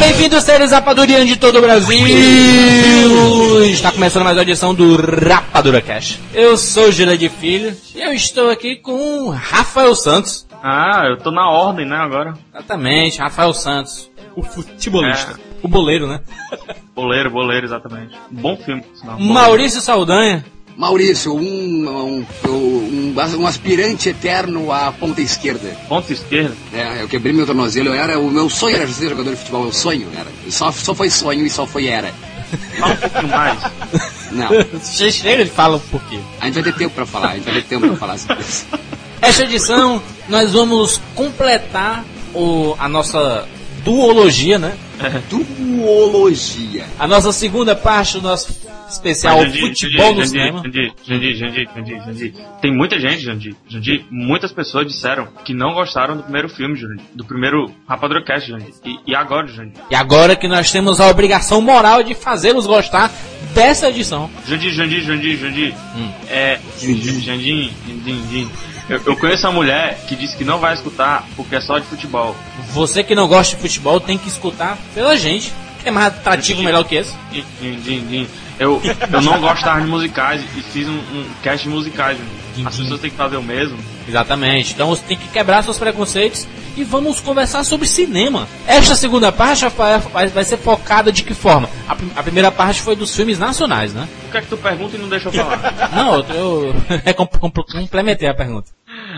Bem-vindos, seres rapadurianos de todo o Brasil! Está começando mais uma edição do Rapadura Cash. Eu sou Gira de Filho e eu estou aqui com Rafael Santos. Ah, eu tô na ordem, né, agora. Exatamente, Rafael Santos. O futebolista. O boleiro, né? Boleiro, boleiro, exatamente. Bom filme. Maurício Saldanha. Maurício, um, um, um, um aspirante eterno à ponta esquerda. Ponta esquerda. É, eu quebrei meu tornozelo, eu era, o meu sonho era ser jogador de futebol, meu sonho era. E Só, só foi sonho e só foi era. Fala um pouquinho mais. Não, Chega de fala um pouquinho. a gente vai ter tempo pra falar, a gente vai ter tempo pra falar sobre isso. Esta edição nós vamos completar o, a nossa duologia, né? Duologia. A nossa segunda parte do nosso especial Jandir, Futebol no Jandir, Cinema. Jandir, Jandir, Jandir, Jandir, Jandir. Tem muita gente, Jandir. Jandir, muitas pessoas disseram que não gostaram do primeiro filme, Jandir. Do primeiro Rapadura Cast, Jandir. E, e agora, Jandir? E agora que nós temos a obrigação moral de fazê-los gostar dessa edição. Jandir, Jandir, Jandir, Jandir. Hum. É. Jandir, Jandir, Jandir. Eu, eu conheço uma mulher que disse que não vai escutar porque é só de futebol. Você que não gosta de futebol tem que escutar pela gente. É mais atrativo melhor que esse. Din, din, din, din. Eu, eu não gostava de musicais e fiz um, um cast musicais. As pessoas têm que fazer o mesmo. Exatamente. Então você tem que quebrar seus preconceitos e vamos conversar sobre cinema. Esta segunda parte vai, vai ser focada de que forma? A, a primeira parte foi dos filmes nacionais, né? O que é que tu pergunta e não deixa eu falar? Não, eu, eu é, com- com- complementei a pergunta.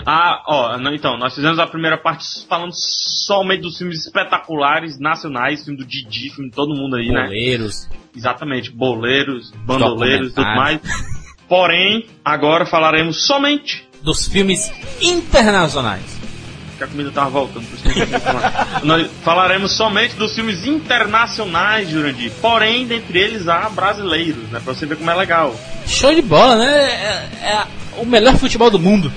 Ah, ó, então, nós fizemos a primeira parte falando somente dos filmes espetaculares nacionais, filme do Didi, filme de todo mundo aí, né? Boleiros. Exatamente, boleiros, bandoleiros e tudo mais. Porém, agora falaremos somente Dos filmes internacionais. que a comida tava voltando, por isso que. Nós falaremos somente dos filmes internacionais, Jurandir. Porém, dentre eles há brasileiros, né? Pra você ver como é legal. Show de bola, né? É, é o melhor futebol do mundo.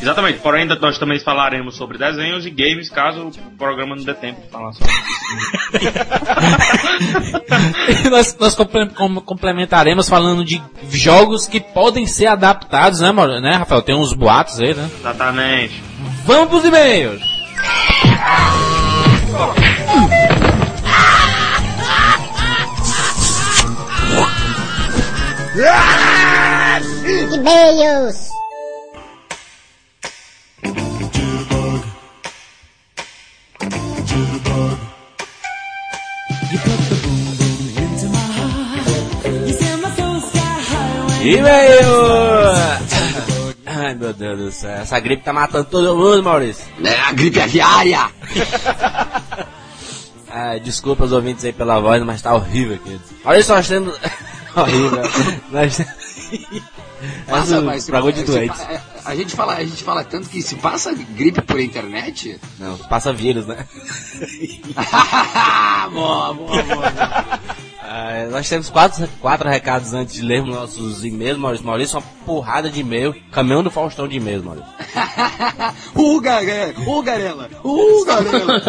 Exatamente, porém nós também falaremos sobre desenhos e games, caso o programa não dê tempo de falar sobre isso. Nós nós comple- com- complementaremos falando de jogos que podem ser adaptados, né, Mauro- né, Rafael? Tem uns boatos aí, né? Exatamente. Vamos pros e-mails! E-mails. E-mail! Ai, meu Deus do céu. Essa gripe tá matando todo mundo, Maurício. É a gripe aviária. Ah, desculpa os ouvintes aí pela voz, mas tá horrível aqui. Olha só, nós temos... horrível. nós... Passa, Mas mas programa de doentes. a, a gente fala, a gente fala tanto que se passa gripe por internet. Não, passa vírus, né? boa, boa, boa. Ah, nós temos quatro, quatro recados antes de lermos nossos e-mails, Maurício. Maurício, uma porrada de e-mail. Caminhão do Faustão de e-mails, Maurício. Uh, Garela, uh, Garela, uh, Garela.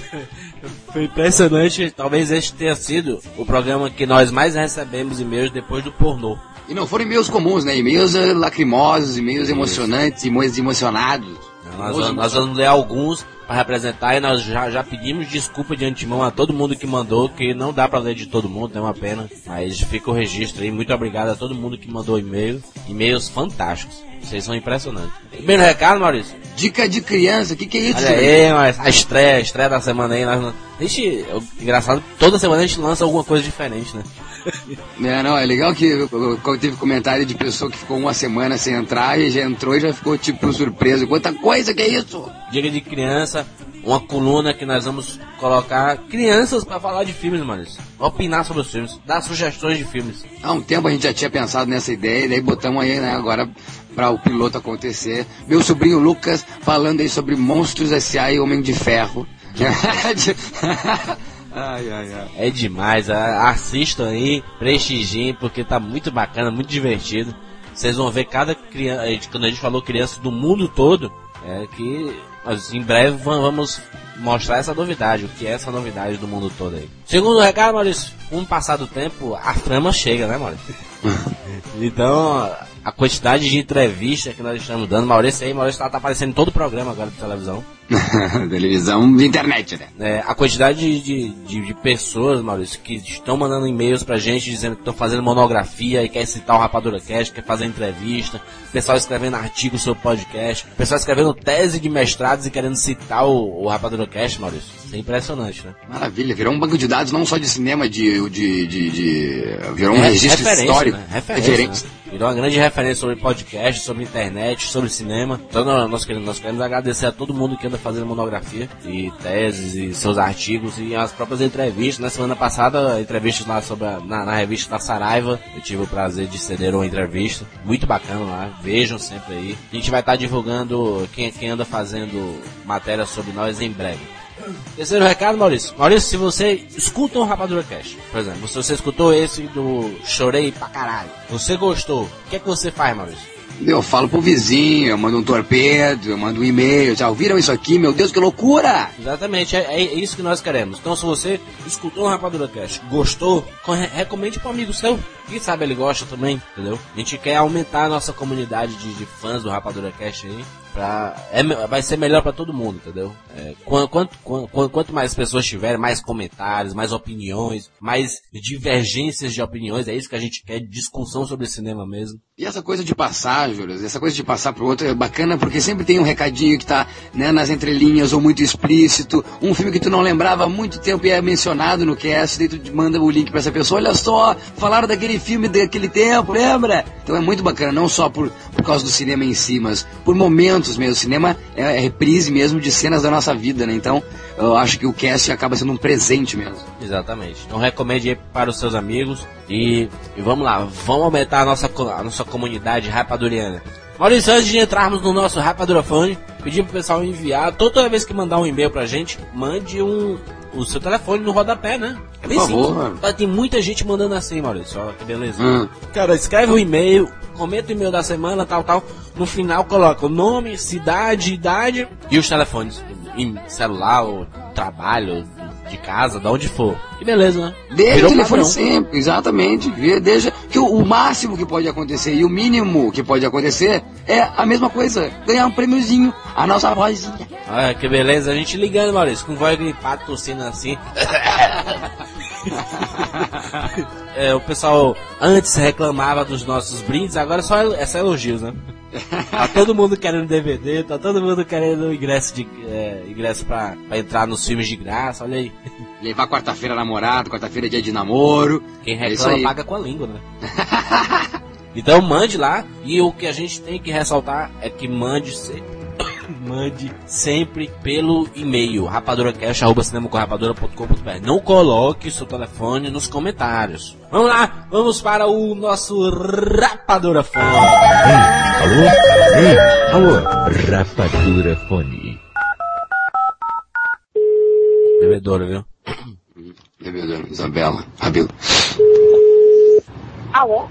Foi impressionante. Talvez este tenha sido o programa que nós mais recebemos e-mails depois do pornô. E não foram e-mails comuns, né? E-mails eh, lacrimosos, e-mails emocionantes, e-mails emocionados. Nós, nós vamos ler alguns para representar e nós já, já pedimos desculpa de antemão a todo mundo que mandou, que não dá para ler de todo mundo, é uma pena. Mas fica o registro aí. Muito obrigado a todo mundo que mandou e-mail. E-mails fantásticos. Vocês são impressionantes. Primeiro recado, Maurício. Dica de criança, o que, que é isso? Olha aí, mas a estreia, a estreia da semana aí. Nós, a gente, engraçado, toda semana a gente lança alguma coisa diferente, né? É, não, é legal que eu- eu- eu teve comentário de pessoa que ficou uma semana sem entrar e já entrou e já ficou tipo surpreso. Quanta coisa que é isso? Diga de criança, uma coluna que nós vamos colocar crianças para falar de filmes, Maurício. Opinar sobre os filmes, dar sugestões de filmes. Há um tempo a gente já tinha pensado nessa ideia e daí botamos aí, né, agora para o piloto acontecer. Meu sobrinho Lucas falando aí sobre Monstros S.A. e Homem de Ferro. ai, ai, ai. É demais, assistam aí, prestigiem, porque tá muito bacana, muito divertido. Vocês vão ver cada criança, quando a gente falou criança do mundo todo, É que em breve va- vamos mostrar essa novidade, o que é essa novidade do mundo todo aí. Segundo recado, Maurício, com o passar do tempo, a fama chega, né, Maurício? então, a quantidade de entrevista que nós estamos dando, Maurício aí, Maurício tá, tá aparecendo em todo o programa agora de televisão. Televisão de internet, né? É, a quantidade de, de, de- de pessoas, Maurício, que estão mandando e-mails pra gente dizendo que estão fazendo monografia e quer citar o Rapadura Cast, quer fazer entrevista, pessoal escrevendo artigos sobre podcast, pessoal escrevendo tese de mestrados e querendo citar o, o Rapadura Cast, Maurício. Isso é impressionante, né? Maravilha, virou um banco de dados não só de cinema, de. de, de, de- virou um É, registro histórico. Né? Referência, Referência. né? Virou uma grande referência sobre podcast, sobre internet, sobre cinema. Então nós, queremos, nós queremos agradecer a todo mundo que anda fazendo monografia e teses e seus artigos e as próprias entrevistas. Na semana passada, entrevistas lá sobre a- na, na revista da Saraiva. Eu tive o prazer de ceder uma entrevista. Muito bacana lá. Vejam sempre aí. A gente vai estar divulgando quem, quem anda fazendo matéria sobre nós em breve. Terceiro recado, Maurício. Maurício, se você escuta um Rapadura Cast, por exemplo, se você escutou esse do Chorei pra caralho, você gostou, o que é que você faz, Maurício? Eu falo pro vizinho, eu mando um torpedo, eu mando um e-mail. Já ouviram isso aqui? Meu Deus, que loucura! Exatamente, é, é isso que nós queremos. Então, se você escutou um Rapadura Cast, gostou, co- recomende um amigo seu. Quem sabe ele gosta também, entendeu? A gente quer aumentar a nossa comunidade de, de fãs do Rapadura Cast aí. Pra, é, vai ser melhor para todo mundo, entendeu? É, quan- quanto, quan- quan- quanto mais pessoas tiverem, mais comentários, mais opiniões, mais divergências de opiniões, é isso que a gente quer, discussão sobre cinema mesmo. E essa coisa de passar, Júlio, essa coisa de passar pro outro é bacana porque sempre tem um recadinho que tá né, nas entrelinhas ou muito explícito, um filme que tu não lembrava há muito tempo e é mencionado no cast, daí tu manda o link pra essa pessoa, olha só, falaram daquele filme daquele tempo, lembra? Então é muito bacana, não só por, por causa do cinema em si, mas por momentos mesmo. O cinema é, é reprise mesmo de cenas da nossa vida, né? Então eu acho que o cast acaba sendo um presente mesmo. Exatamente. Então recomende aí para os seus amigos e, e vamos lá, vamos aumentar a nossa, a nossa comunidade rapaduriana. Maurício, antes de entrarmos no nosso Rapadurafone, pedimos pro pessoal enviar, toda vez que mandar um e-mail pra gente, mande um, o seu telefone no rodapé, né? É bem Por favor. simples. Mas Tem muita gente mandando assim, Maurício, olha que beleza. Hum. Cara, escreve o e-mail, comenta o e-mail da semana, tal, tal. No final coloca o nome, cidade, idade e os telefones. Em celular, ou trabalho, de casa, de onde for. Que beleza, né? Deixa o Virou telefone padrão. sempre, exatamente. Deixa que o, o máximo que pode acontecer e o mínimo que pode acontecer é a mesma coisa, ganhar um prêmiozinho, a nossa vozinha. Olha que beleza, a gente ligando, Maurício, com voz gripada, tossindo assim. É, o pessoal antes reclamava dos nossos brindes, agora só é só elogios, né? Tá todo mundo querendo DVD, tá todo mundo querendo ingresso de é, ingresso pra, pra entrar nos filmes de graça, olha aí. Levar quarta-feira namorado, quarta-feira é dia de namoro. Quem É reclama aí. paga com a língua, né? então mande lá e o que a gente tem que ressaltar é que mande sempre, mande sempre pelo e-mail rapaduracast@cinemacomrapadura.com.br. Não coloque seu telefone nos comentários. Vamos lá, vamos para o nosso Rapadura Fone. Alô? Ei, alô? Rapadura Fone. Bebedouro, viu? Bebedouro, Isabela, Rabelo. Alô?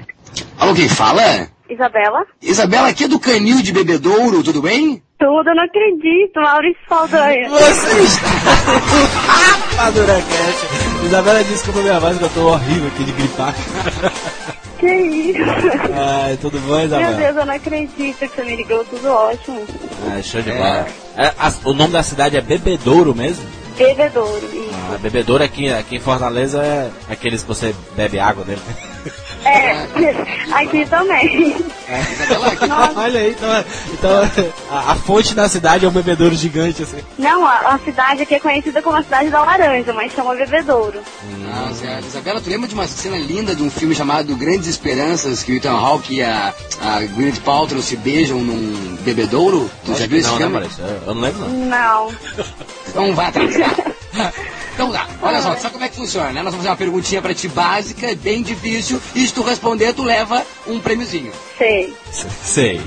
Alô, quem fala? Isabela? Isabela, aqui é do Canil de Bebedouro, tudo bem? Tudo, eu não acredito. Maurício Saldanha. Você está no Rapadura Cast. Isabela disse que eu tô minha voz que eu tô horrível aqui de gripar. Que isso? Ai, tudo bom, Meu Isabela? Deus, eu não acredito que você me ligou. Tudo ótimo. Ah, show de bola. É, a- o nome da cidade é Bebedouro mesmo? Bebedouro. Isso. Ah, Bebedouro aqui, aqui em Fortaleza é aqueles que você bebe água dele. É, aqui também. Nossa. Olha aí, então, então a, a fonte da cidade é um bebedouro gigante, assim. Não, a, a cidade aqui é conhecida como a cidade da laranja, mas chama Bebedouro. Ah, certo. Isabela, tu lembra de uma cena linda de um filme chamado Grandes Esperanças, que o Ethan Hawke e a, a Gwyneth Paltrow se beijam num bebedouro? Tu já viu esse não, filme? né, Maurício? Eu, não lembro, não. Não. Então vai atrás. então dá. Olha só, sabe como é que funciona, né? Nós vamos fazer uma perguntinha pra ti básica, bem difícil, e se tu responder, tu leva um prêmiozinho. Sei. Sei.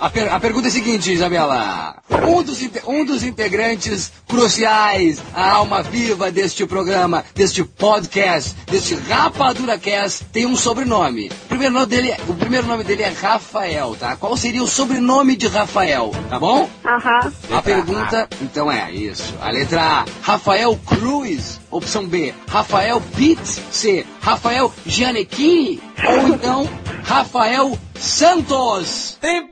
A, per- a pergunta é a seguinte, Isabela. Um dos, um dos integrantes cruciais, a alma viva deste programa, deste podcast, deste Rapadura Cast, tem um sobrenome. O primeiro nome dele, o primeiro nome dele é Rafael, tá? Qual seria o sobrenome de Rafael, tá bom? Aham. A pergunta, então é isso. A letra A, Rafael Cruz. Opção B, Rafael Pitts. C, Rafael Gianecchini. Ou então, Rafael Santos. Tempo!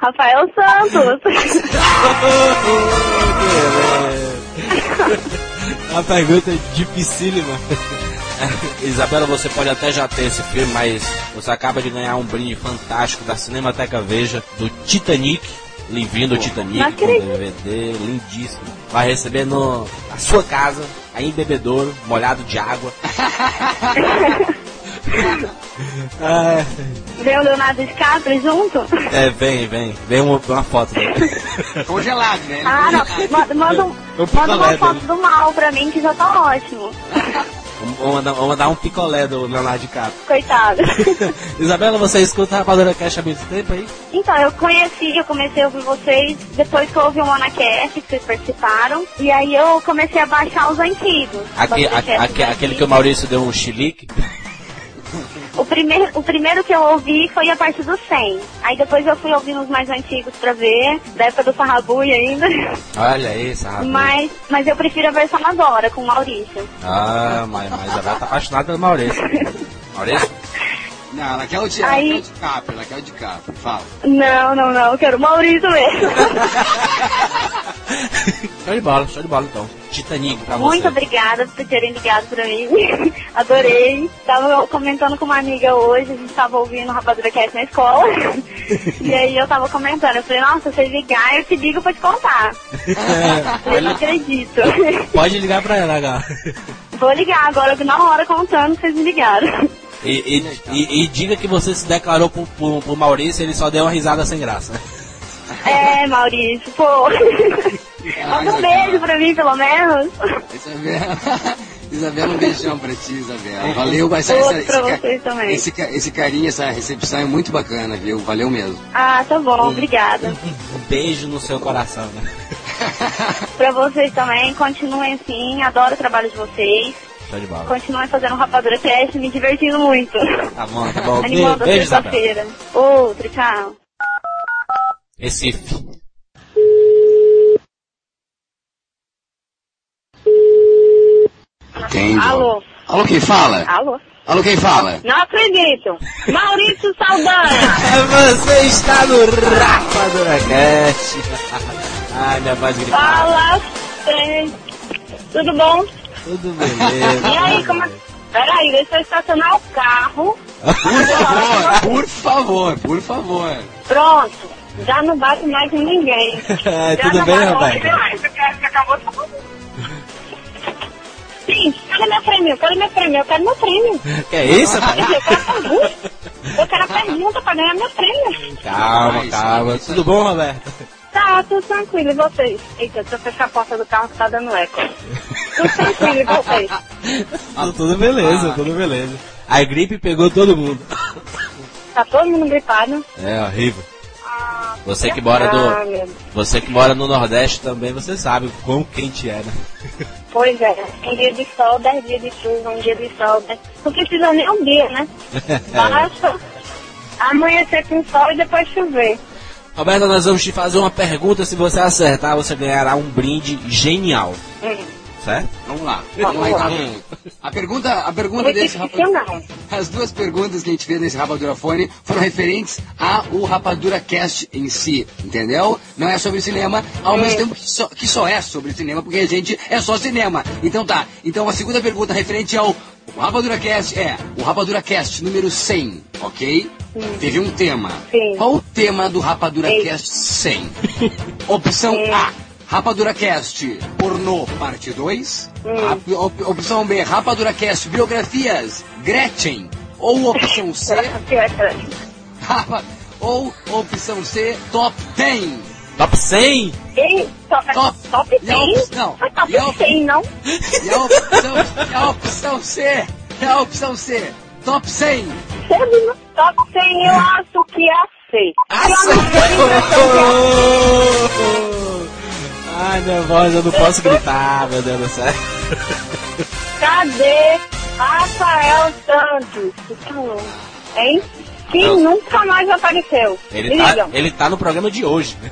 Rafael Santos. A pergunta é dificílima. Isabela, você pode até já ter esse filme, mas você acaba de ganhar um brinde fantástico da Cinemateca Veja, do Titanic, livrinho do Titanic, com. DVD, lindíssimo. Vai receber no, na sua casa, aí em bebedouro, molhado de água. Ah, Vem o Leonardo DiCaprio junto? é, vem, vem, vem uma, uma foto dele. Congelado, né? Ah, não. Manda, manda, um- manda uma foto dele. do mal pra mim que já tá ótimo. Vou mandar, vou mandar um picolé do Leonardo DiCaprio. Coitado. Isabela, você escuta a Rapadura Cash há muito tempo aí? Então, eu conheci, eu comecei a ouvir vocês depois que eu ouvi o Monacast, que vocês participaram. E aí eu comecei a baixar os antigos. Aque- podcasts aque- aquele que o Maurício deu um chilique. O primeiro, o primeiro que eu ouvi foi a partir do 100. Aí depois eu fui ouvindo os mais antigos pra ver, da época do Farrabulho ainda. Olha isso, rapaz. Mas, mas eu prefiro a versão agora, com o Maurício. Ah, mas, mas a Isabela tá apaixonada pelo Maurício. Maurício? Não, ela quer o de, ela Aí- quer o de capa, ela quer o de capa. Fala. Não, não, não, eu quero o Maurício mesmo. show de bola, show de bola então. Titanic pra Muito você. obrigada por terem ligado pra mim. Adorei. Tava comentando com uma amiga hoje, a gente tava ouvindo o Rapadura Cast na escola. e aí eu tava comentando, eu falei, nossa, se você ligar, eu te ligo pra te contar. Eu não acredito. Pode ligar pra ela, H. Vou ligar agora, na hora contando que vocês me ligaram. E, e, e, e diga que você se declarou pro, pro, pro Maurício ele só deu uma risada sem graça. É, Maurício, pô. Manda um beijo pra mim, pelo menos. Isabela, Isabela, um beijão pra ti, Isabela. Valeu, Outro essa, esse, ca- vocês também. esse, esse carinho, essa recepção é muito bacana, viu? Valeu mesmo. Ah, tá bom, obrigada. Um beijo no seu coração, né? Pra vocês também, continuem assim, adoro o trabalho de vocês. Show de bola. Continuem fazendo Rapadura Cast, me divertindo muito. Tá bom, tá bom. Animando a Beijo, sexta-feira. Outro, tchau. Recife. Entende? Alô? Alô, quem fala? Alô? Alô, quem fala? Não acredito. Maurício Saldanha. Você está no Rapadura Cash. Ai, minha voz gripada. Fala. Tudo bom? Tudo E beleza. aí, como é... Peraí, deixa eu estacionar o carro. Por favor, por favor, por favor. Pronto. Já não bate mais em ninguém. É, Já tudo não bem, mais. Você acabou de. Sim, cadê meu prêmio? Cadê meu prêmio? Eu quero meu prêmio. Que é isso, rapaz? Eu quero pergunta. Eu quero a pergunta pra ganhar meu prêmio. Calma, calma. Tudo bom, Roberto? Tá, tudo tranquilo. E vocês? Eita, deixa eu fechar a porta do carro que tá dando eco. Tudo tranquilo. E vocês? Tudo, tudo beleza, tudo beleza. A gripe pegou todo mundo. Tá todo mundo gripado? É horrível. Ah, Você que mora ah, Deus. você que mora no Nordeste também, você sabe o quão quente é, né? Pois é, um dia de sol, dez dias de chuva, um dia de sol, dez... Não precisa nem um dia, né? Basta amanhecer com sol e depois chover. Roberto, nós vamos te fazer uma pergunta. Se você acertar, você ganhará um brinde genial. Hum. Certo? Vamos lá. Vamos lá, então. A pergunta, a pergunta desse Repetição rapadura... As duas perguntas que a gente fez nesse Rapadura Fone foram referentes ao Rapadura Cast em si, entendeu? Não é sobre cinema, ao mesmo tempo que só, que só é sobre cinema, porque a gente é só cinema. Então tá, então a segunda pergunta referente ao Rapadura Cast é o Rapadura Cast número 100, ok? Teve um tema. Sim. Qual o tema do Rapadura Sim. Cast 100? Opção Sim. A. Rapadura Cast Pornô Parte 2. Hum. A- op- opção B. Rapadura Cast Biografias Gretchen. Ou opção C. Ou opção C. Top 10 Top 100? Ei, top, Top. top E a 100? opção? Foi top E a op- 100, não? E a opção, e a opção C? E a opção C? Top 100. Chega no top 100, eu acho que é a C. Ah, Ai, minha voz, eu não posso gritar, meu Deus do céu. Cadê Rafael Santos? Hein? Que Não. nunca mais apareceu. Ele tá, ele tá no programa de hoje. né?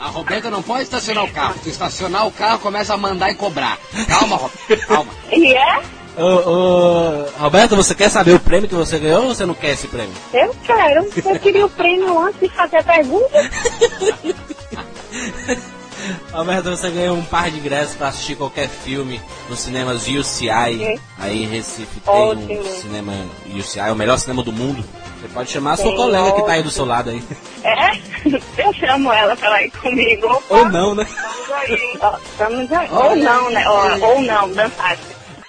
A Roberta não pode estacionar o carro. Se estacionar o carro, começa a mandar e cobrar. Calma, Roberta, calma. E é? Ô, ô, Roberto, você quer saber o prêmio que você ganhou ou você não quer esse prêmio? Eu quero. Eu queria o prêmio antes de fazer a pergunta. Roberto, você ganhou um par de ingressos pra assistir qualquer filme nos cinemas UCI. Ok. Aí em Recife tem Ótimo. um cinema UCI, o melhor cinema do mundo. Você pode chamar a sua Sim, colega que tá aí ótimo. do seu lado aí. É? Eu chamo ela pra ela ir comigo. Opa, Ou não, né? Aí. Ó, vamos aí. Ou não, né? Ó, ou não, dançar.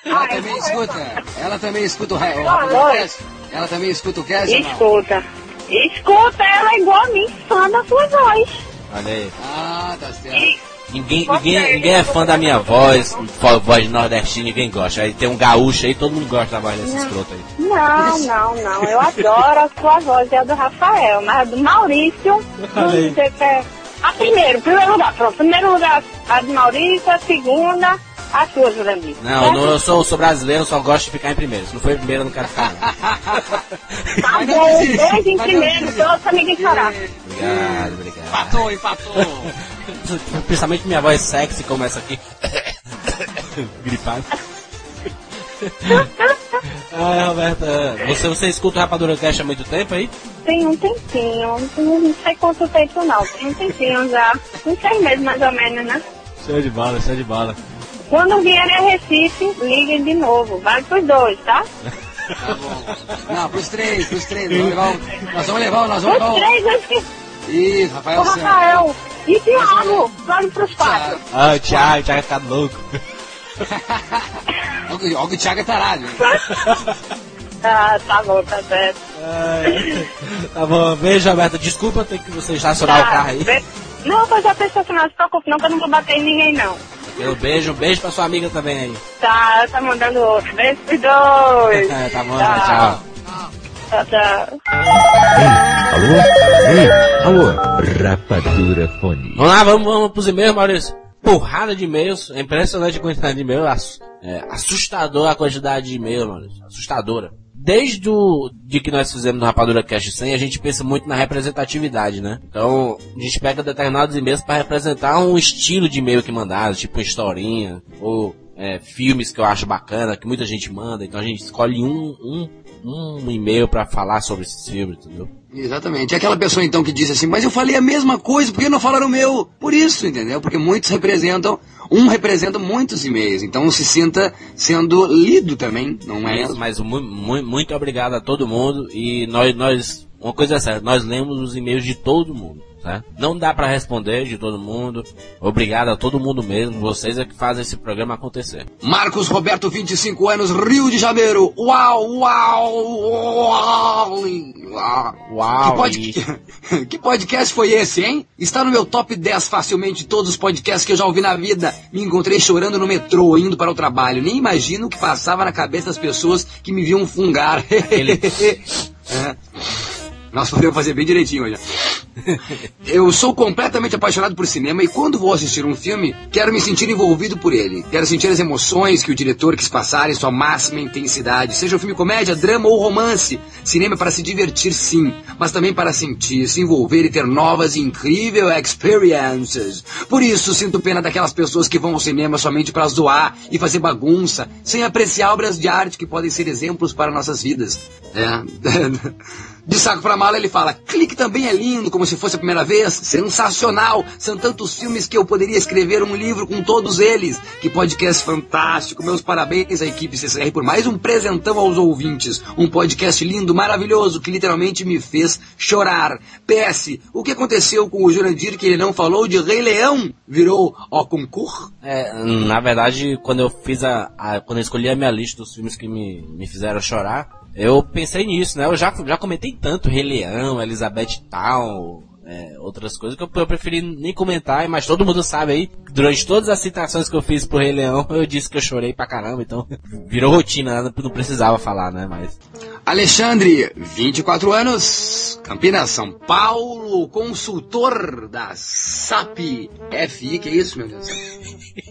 Ela Ai, também não é escuta. Ela também escuta o, ra- o, o oi. cast. Ela também escuta o cast, ou não? Escuta. Escuta, ela é igual a mim, fã da sua voz. Olha aí. Ah, tá certo. Ninguém, ninguém, ninguém é fã da minha voz, voz nordestina, ninguém gosta. Aí tem um gaúcho aí, todo mundo gosta da voz desse escroto aí. Não, não, não. Eu adoro a sua voz, é a do Rafael, mas a do Maurício. Vamos Olha aí. dizer que é. A primeiro, primeiro lugar, pronto. Primeiro lugar a do Maurício, a segunda, a sua, Jurandir. Não, eu, não, eu sou, eu sou brasileiro, só gosto de ficar em primeiro. Se não for em primeiro, eu não quero ficar. não. Tá bom, dois em primeiro, pelo pra ninguém chorar. Obrigado, obrigado. Empatou, empatou. Principalmente minha voz sexy começa aqui. Gripado. Ai, Roberta, você, você escuta o Rapadura Cash há muito tempo aí? Tem um tempinho, não não sei quanto tempo não, tem um tempinho já. Uns seis meses mais ou menos, né? Show de bola, show de bola. Quando vierem a Recife, liguem de novo. Vale pros dois, tá? Tá bom. Não, pros três, pros três. Nós vamos levar um. Nós vamos levar um. Nós vamos Os levar um. três, eu esqueci. Ih, O Rafael Santos. Rafael e Thiago. Vale pros quatro. Ah, o Thiago, o Thiago tá louco. Olha que- que o Thiago é tarado. hein? Ah, tá bom, tá certo. Ai, tá bom, beijo, Roberta. Desculpa ter que você estacionar o carro aí. be- Não, eu já tô estacionado, não se preocupe não, que eu não vou bater em ninguém não. Um beijo, um beijo pra sua amiga também aí. Tá, tá mandando outro. Beijo pros dois. tá bom, Tchau. tchau. Tchau, tchau. Alô? Ei, alô? Rapadura Fone. Vamos lá, vamos, vamos pros e-mails, Maurício. Porrada de e-mails, é impressionante a quantidade de e-mails, ass- é, assustador a quantidade de e-mails, Maurício, assustadora. Desde o de que nós fizemos no Rapadura Cash 100, a gente pensa muito na representatividade, né? Então, a gente pega determinados e-mails para representar um estilo de e-mail que mandaram, tipo historinha, ou é, filmes que eu acho bacana, que muita gente manda, então a gente escolhe um, um, um e-mail para falar sobre esses filmes, entendeu? Exatamente. É aquela pessoa então que diz assim, mas eu falei a mesma coisa, por que não falaram o meu? Por isso, entendeu? Porque muitos representam, um representa muitos e-mails, então se sinta sendo lido também, não é? Mas, mas mu- mu- muito obrigado a todo mundo e nós, nós, uma coisa é certa, nós lemos os e-mails de todo mundo, certo? Não dá pra responder de todo mundo. Obrigado a todo mundo mesmo, vocês é que fazem esse programa acontecer. Marcos Roberto, 25 anos, Rio de Janeiro. Uau, uau, uau. uau. Que, pod... que podcast foi esse, hein? Está no meu top 10 facilmente de todos os podcasts que eu já ouvi na vida. Me encontrei chorando no metrô, indo para o trabalho. Nem imagino o que passava na cabeça das pessoas que me viam fungar. Ele- É. Nossa, podemos fazer bem direitinho hoje. Eu sou completamente apaixonado por cinema e quando vou assistir um filme, quero me sentir envolvido por ele. Quero sentir as emoções que o diretor quis passar em sua máxima intensidade. Seja um filme comédia, drama ou romance. Cinema é para se divertir sim, mas também para sentir, se envolver e ter novas e incríveis experiences. Por isso, sinto pena daquelas pessoas que vão ao cinema somente para zoar e fazer bagunça, sem apreciar obras de arte que podem ser exemplos para nossas vidas. É. De saco pra mala ele fala, clique também é lindo, como se fosse a primeira vez, sensacional, são tantos filmes que eu poderia escrever um livro com todos eles, que podcast fantástico, meus parabéns à equipe CCR por mais um presentão aos ouvintes, um podcast lindo, maravilhoso, que literalmente me fez chorar. PS, o que aconteceu com o Jurandir que ele não falou de Rei Leão? Virou ó concurso? É, na verdade, quando eu fiz a, a- quando eu escolhi a minha lista dos filmes que me, me fizeram chorar, eu pensei nisso, né? Eu já, já comentei tanto Rei Leão, Elizabeth Town, é, outras coisas que eu, eu, preferi nem comentar, mas todo mundo sabe aí, durante todas as citações que eu fiz pro Rei Leão, eu disse que eu chorei pra caramba, então virou rotina, não precisava falar, né, mas... Alexandre, 24 anos, Campinas, São Paulo, consultor da SAP FI, que é isso, meu Deus?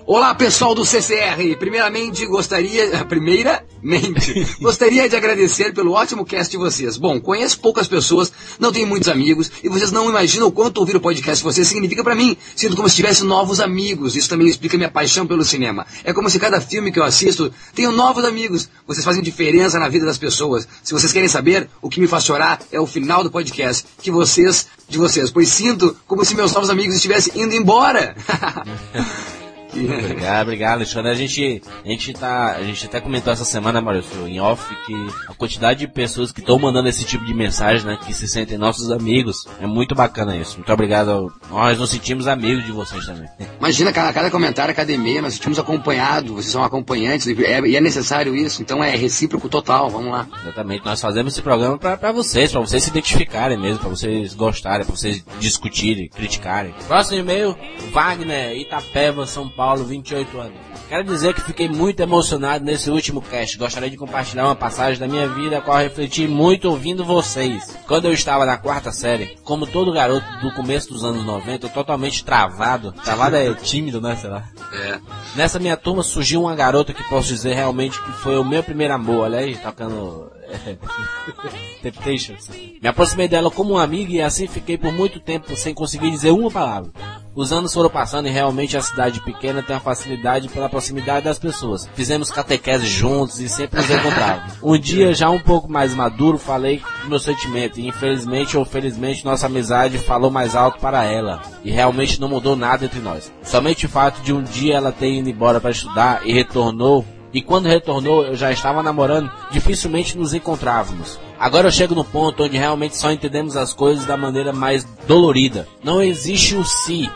Olá, pessoal do CCR. Primeiramente, gostaria, primeiramente, gostaria de agradecer pelo ótimo cast de vocês. Bom, conheço poucas pessoas, não tenho muitos amigos e vocês não imaginam o quanto ouvir o podcast de vocês significa para mim. Sinto como se tivesse novos amigos. Isso também explica minha paixão pelo cinema. É como se cada filme que eu assisto tenha novos amigos. Vocês fazem diferença na vida das pessoas. Se vocês querem saber, o que me faz chorar é o final do podcast, que vocês, de vocês, pois sinto como se meus novos amigos estivessem indo embora. obrigado, obrigado, Alexandre. A gente, a gente tá, a gente até comentou essa semana, Maurício, em off, que a quantidade de pessoas que estão mandando esse tipo de mensagem, né, que se sentem nossos amigos, é muito bacana isso. Muito obrigado. Nós nos sentimos amigos de vocês também. Imagina, cada, cada comentário, cada e-mail, nós sentimos acompanhado, vocês são acompanhantes, e é, e é necessário isso, então é recíproco total, vamos lá. Exatamente, nós fazemos esse programa para vocês, para vocês se identificarem mesmo, para vocês gostarem, para vocês discutirem, criticarem. Próximo e-mail, Wagner, Itapeva, São Paulo. Paulo, 28 anos. Quero dizer que fiquei muito emocionado nesse último cast. Gostaria de compartilhar uma passagem da minha vida, a qual refleti muito ouvindo vocês. Quando eu estava na quarta série, como todo garoto do começo dos anos 90, totalmente travado. Travado é tímido, né? Sei lá. É. Nessa minha turma surgiu uma garota que posso dizer realmente que foi o meu primeiro amor. Olha aí, tocando Temptations. Me aproximei dela como um amigo e assim fiquei por muito tempo sem conseguir dizer uma palavra. Os anos foram passando e realmente a cidade pequena tem a facilidade pela proximidade das pessoas. Fizemos catequese juntos e sempre nos encontrávamos. Um dia, já um pouco mais maduro, falei meu sentimento e infelizmente ou felizmente nossa amizade falou mais alto para ela. E realmente não mudou nada entre nós. Somente o fato de um dia ela ter ido embora para estudar e retornou e quando retornou eu já estava namorando, dificilmente nos encontrávamos. Agora eu chego no ponto onde realmente só entendemos as coisas da maneira mais dolorida. Não existe o si.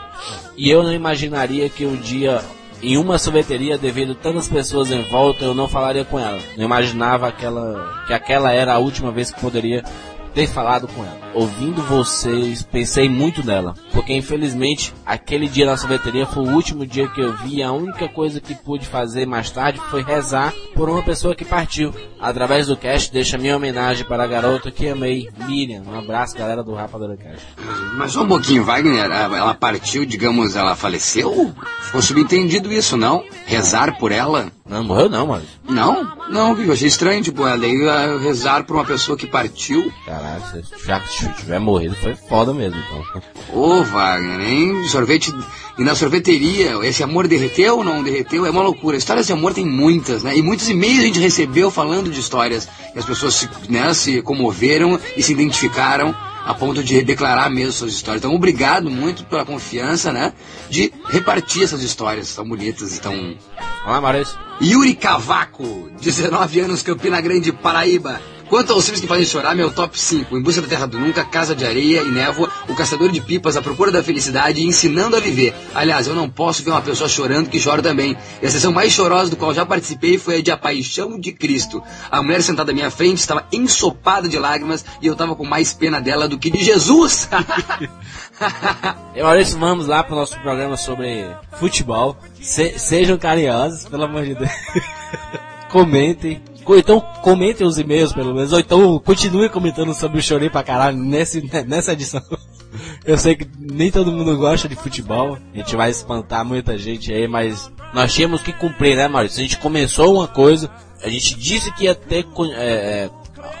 E eu não imaginaria que um dia em uma sorveteria, devido tantas pessoas em volta, eu não falaria com ela. Não imaginava aquela, que aquela era a última vez que poderia ter falado com ela. Ouvindo vocês, pensei muito nela, porque infelizmente aquele dia na sorveteria foi o último dia que eu vi a única coisa que pude fazer mais tarde foi rezar por uma pessoa que partiu. Através do cast, deixa minha homenagem para a garota que amei, Miriam. Um abraço, galera do Rapadura Cast. Mas só um pouquinho, Wagner, ela partiu, digamos, ela faleceu? Ficou subentendido isso, não? Rezar por ela? Não, morreu não, mano. Não? Não, eu achei estranho, tipo, ela ia rezar por uma pessoa que partiu. Caralho, se já tiver morrido foi foda mesmo, então. Ô, Wagner, hein? Sorvete... E na sorveteria, esse amor derreteu ou não derreteu? É uma loucura. Histórias de amor tem muitas, né? E muitos e-mails a gente recebeu falando de histórias. E as pessoas se, né, se comoveram e se identificaram a ponto de declarar mesmo suas histórias. Então, obrigado muito pela confiança, né? De repartir essas histórias tão bonitas e tão. Olá, Maurício. Yuri Cavaco, 19 anos, Campina Grande, Paraíba. Quanto aos filmes que fazem chorar, meu top 5. Em Busca da Terra do Nunca, Casa de Areia e Névoa, O Caçador de Pipas, A Procura da Felicidade e Ensinando a Viver. Aliás, eu não posso ver uma pessoa chorando que chora também. E a sessão mais chorosa do qual já participei foi a de A Paixão de Cristo. A mulher sentada à minha frente estava ensopada de lágrimas e eu estava com mais pena dela do que de Jesus. e Maurício, vamos lá para o nosso programa sobre futebol. Se, sejam carinhosos, pelo amor de Deus. Comentem, então comentem os e-mails pelo menos, ou então continue comentando sobre o Chorei pra caralho nesse, nessa edição. Eu sei que nem todo mundo gosta de futebol, a gente vai espantar muita gente aí, mas nós tínhamos que cumprir, né, Maurício? A gente começou uma coisa, a gente disse que ia ter é, é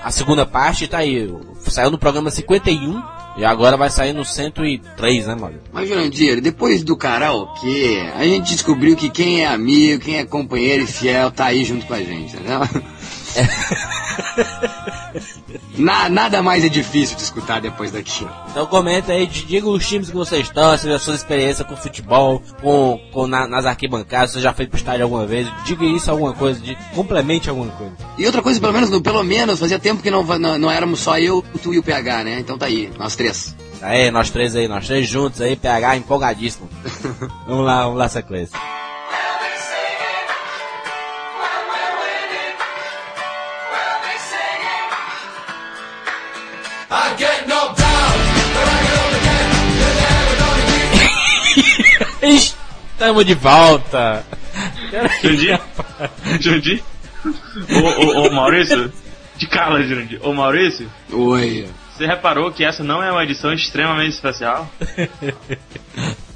a segunda parte, tá aí, saiu no programa 51, e agora vai sair no 103, né, Maurício? Mas, Jurandir, depois do karaokê, a gente descobriu que quem é amigo, quem é companheiro e fiel, tá aí junto com a gente, entendeu? Na, nada mais é difícil de escutar depois daqui. Então comenta aí, diga os times que vocês torcem, a sua experiência com futebol, com, com na, nas arquibancadas, você já fez pro estádio alguma vez, diga isso alguma coisa, de, complemente alguma coisa. E outra coisa, pelo menos, pelo menos, fazia tempo que não, não, não éramos só eu, tu e o PH, né? Então tá aí, nós três. Aí, nós três aí, nós três juntos aí, PH empolgadíssimo. vamos lá, vamos lá, sequência. Tamo de volta. Jurandir? Jurandir? Ô, ô, ô, Maurício? De cala, Jurandir. Ô, Maurício, Oi. você reparou que essa não é uma edição extremamente especial?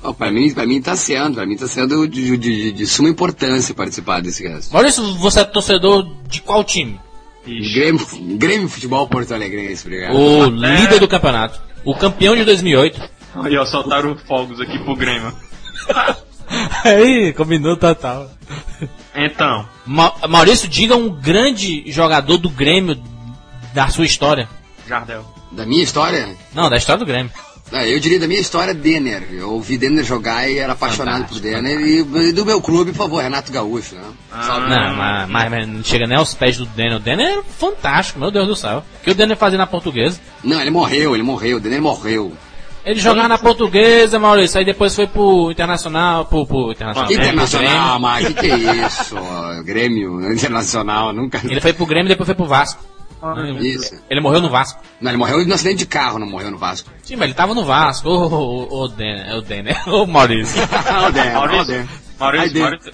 Ó, pra, mim, pra mim tá sendo, pra mim tá sendo de, de- de- de suma importância participar desse cast. Maurício, você é torcedor de qual time? Ixi. Grêmio, Grêmio Futebol Porto Alegrense, obrigado. O líder do campeonato. O campeão de 2008. Aí, ó, soltaram fogos aqui pro Grêmio. Aí, combinou total. Então, Ma Maurício, diga um grande jogador do Grêmio da sua história. Jardel. Da minha história? Não, da história do Grêmio. Ah, eu diria da minha história, Denner. Eu ouvi Denner jogar e era apaixonado por Denner. E, e do meu clube, por favor, Renato Gaúcho, né? Salve. Não, mas, mas- mas não chega nem aos pés do Denner. O Denner é fantástico, meu Deus do céu. O que o Denner fazia na portuguesa? Não, ele morreu, ele morreu, o Denner morreu. Ele jogava na portuguesa, Maurício, aí depois foi pro Internacional, pro, pro Internacional. Que internacional, mas que que é isso? Grêmio, internacional, nunca. Ele foi pro Grêmio e depois foi pro Vasco. Isso. Ele morreu no Vasco. Não, ele morreu no acidente de carro, não morreu no Vasco. Sim, mas ele tava no Vasco. Ô, ô, ô, ô, Denner, ô, Denner, ô, Maurício. Denner, Maurício, o Denner. Maurício, Maurício.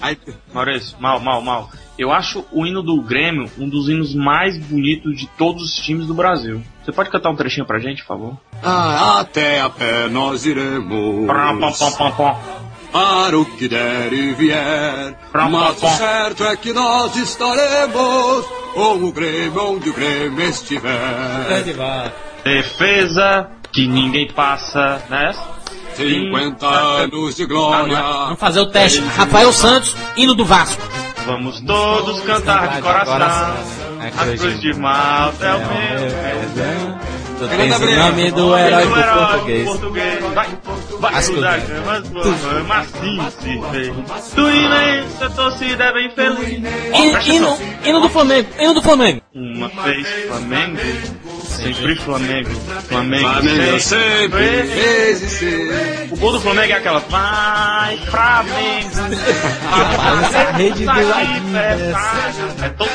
Maurício, mal, mal, mal. Eu acho o hino do Grêmio um dos hinos mais bonitos de todos os times do Brasil. Você pode cantar um trechinho pra gente, por favor? Ah, até a pé nós iremos. Pam. Para o que der e vier. Pram, Mas o certo é que nós estaremos com o Grêmio onde o Grêmio estiver. Defesa que ninguém passa, né? 50 anos de glória. Vamos fazer o teste. Rafael Santos, hino do Vasco. Vamos todos cantar de coração. A A cruz de Malta é o meu. Tu tens o nome do herói Do português. assim se fez. Tu imensa torcida é bem feliz. Hino do Flamengo, hino do Flamengo. Uma vez Flamengo, sempre Flamengo. Flamengo, Flamengo sempre. O gol do Flamengo é aquela. Vai, Flamengo. Essa rede do É todo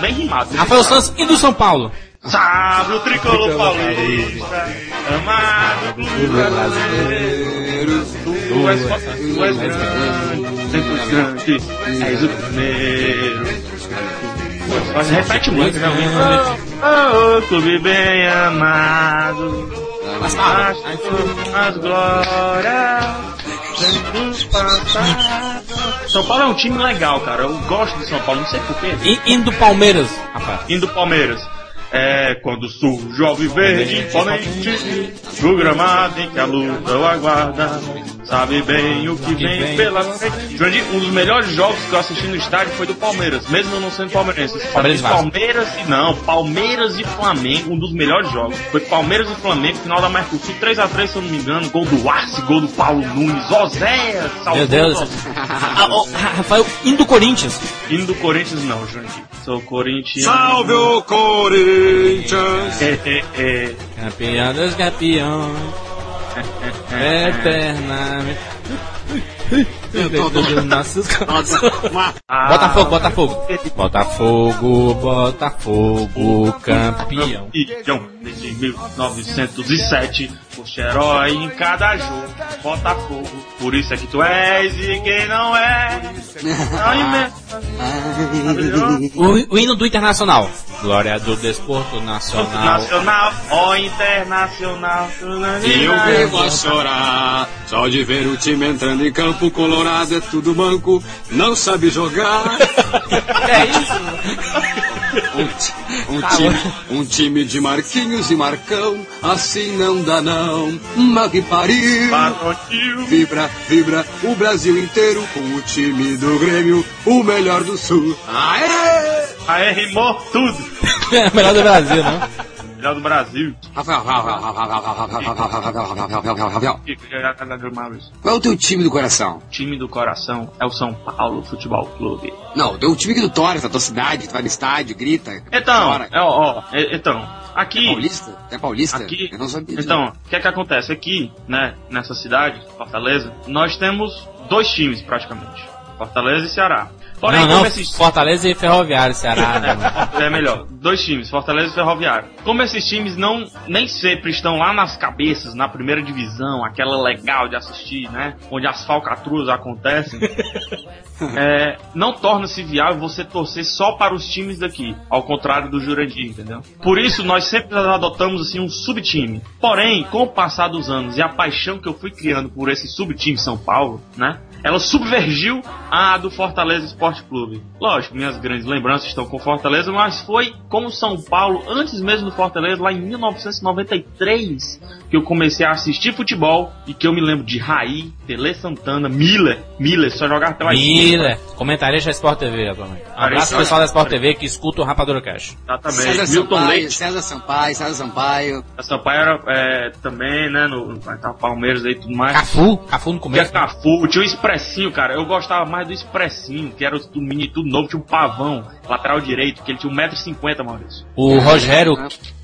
bem rimado. Rafael Santos, hino do São Paulo. Sabe o tricolor paulista, amado clube brasileiro. Tu és, fo- tu és grande, sempre os grandes, és o primeiro. Repete muito, né? Oh, oh, clube bem amado, as, as glórias do passado. São Paulo é um time legal, cara. Eu gosto de São Paulo, não sei porquê. Hi- Hino do Palmeiras, Rafael. Indo Palmeiras. É quando surge o verde imponente do gramado em que a luta o aguarda. Sabe bem o que vem vem. pela frente. Jurandir, um dos melhores jogos que eu assisti no estádio foi do Palmeiras, mesmo eu não sendo palmeirense. Palmeiras e. Palmeiras e não, Palmeiras e Flamengo, um dos melhores jogos. Foi Palmeiras e Flamengo, final da Mercosul, 3x3, se eu não me engano. Gol do Arce, gol do Paulo Nunes, Oséias. Meu Deus. Ah, oh, Ra- Rafael, hino do Corinthians. Indo do Corinthians não, Jurandir. Sou corintiano. Salve o Corinthians! É, é, é. Campeão dos campeões. Eternamente. Nossos. Ah, Botafogo, Botafogo. Botafogo, Botafogo, campeão. Desde 1907, foste herói em cada jogo, Botafogo. Por isso é que tu és e quem não é. Inventa. O, o hino do Internacional. Glória do Desporto Nacional. Nacional, ó internacional. E eu vivo a chorar, só de ver o time entrando em campo colorado é tudo manco, não sabe jogar. É isso? Um, um time, um time de Marquinhos e Marcão, assim não dá não. Que pariu! Vibra, vibra o Brasil inteiro com o time do Grêmio, o melhor do Sul. Aê! Aê, rimou tudo. É o melhor do Brasil, não? do Brasil. Rafael, Qual é o teu time do coração? O time do coração é o São Paulo Futebol Clube. Não, o time que tu torce, da tua cidade, tu vai no estádio, grita. Então. É, ó, é, então, Aqui. É paulista? É paulista? Aqui, eu não sabia. Então, o que é que acontece? Aqui, né, nessa cidade, Fortaleza, nós temos dois times praticamente. Fortaleza e Ceará. Porém, não, não, esses Fortaleza e Ferroviário, Ceará. né? É melhor. Dois times, Fortaleza e Ferroviário. Como esses times não nem sempre estão lá nas cabeças, na primeira divisão, aquela legal de assistir, né? Onde as falcatruas acontecem. é, não torna-se viável você torcer só para os times daqui, ao contrário do Jurandir, entendeu? Por isso nós sempre adotamos assim um subtime. Porém, com o passar dos anos e a paixão que eu fui criando por esse subtime São Paulo, né? Ela subvergiu a do Fortaleza Esporte Clube. Lógico, minhas grandes lembranças estão com Fortaleza, mas foi como São Paulo, antes mesmo do Fortaleza, lá em 1993, que eu comecei a assistir futebol e que eu me lembro de Raí, Tele Santana, Miller, Miller, só jogar pela Miller, comentarista da Sport TV atualmente. Um abraço pro pessoal da Sport TV que escuta o Rapadura Cash. Exatamente. César Milton Sampaio, Leite. César Sampaio, César Sampaio. A Sampaio era é, também, né? No, tá Palmeiras aí e tudo mais. Cafu, Cafu no Tinha começo. Cafu, tinha o Expressinho, cara. Eu gostava mais do Expressinho, que era do mini tudo novo, tinha um pavão, lateral direito, que ele tinha 1,50m, Maurício. O Rogério,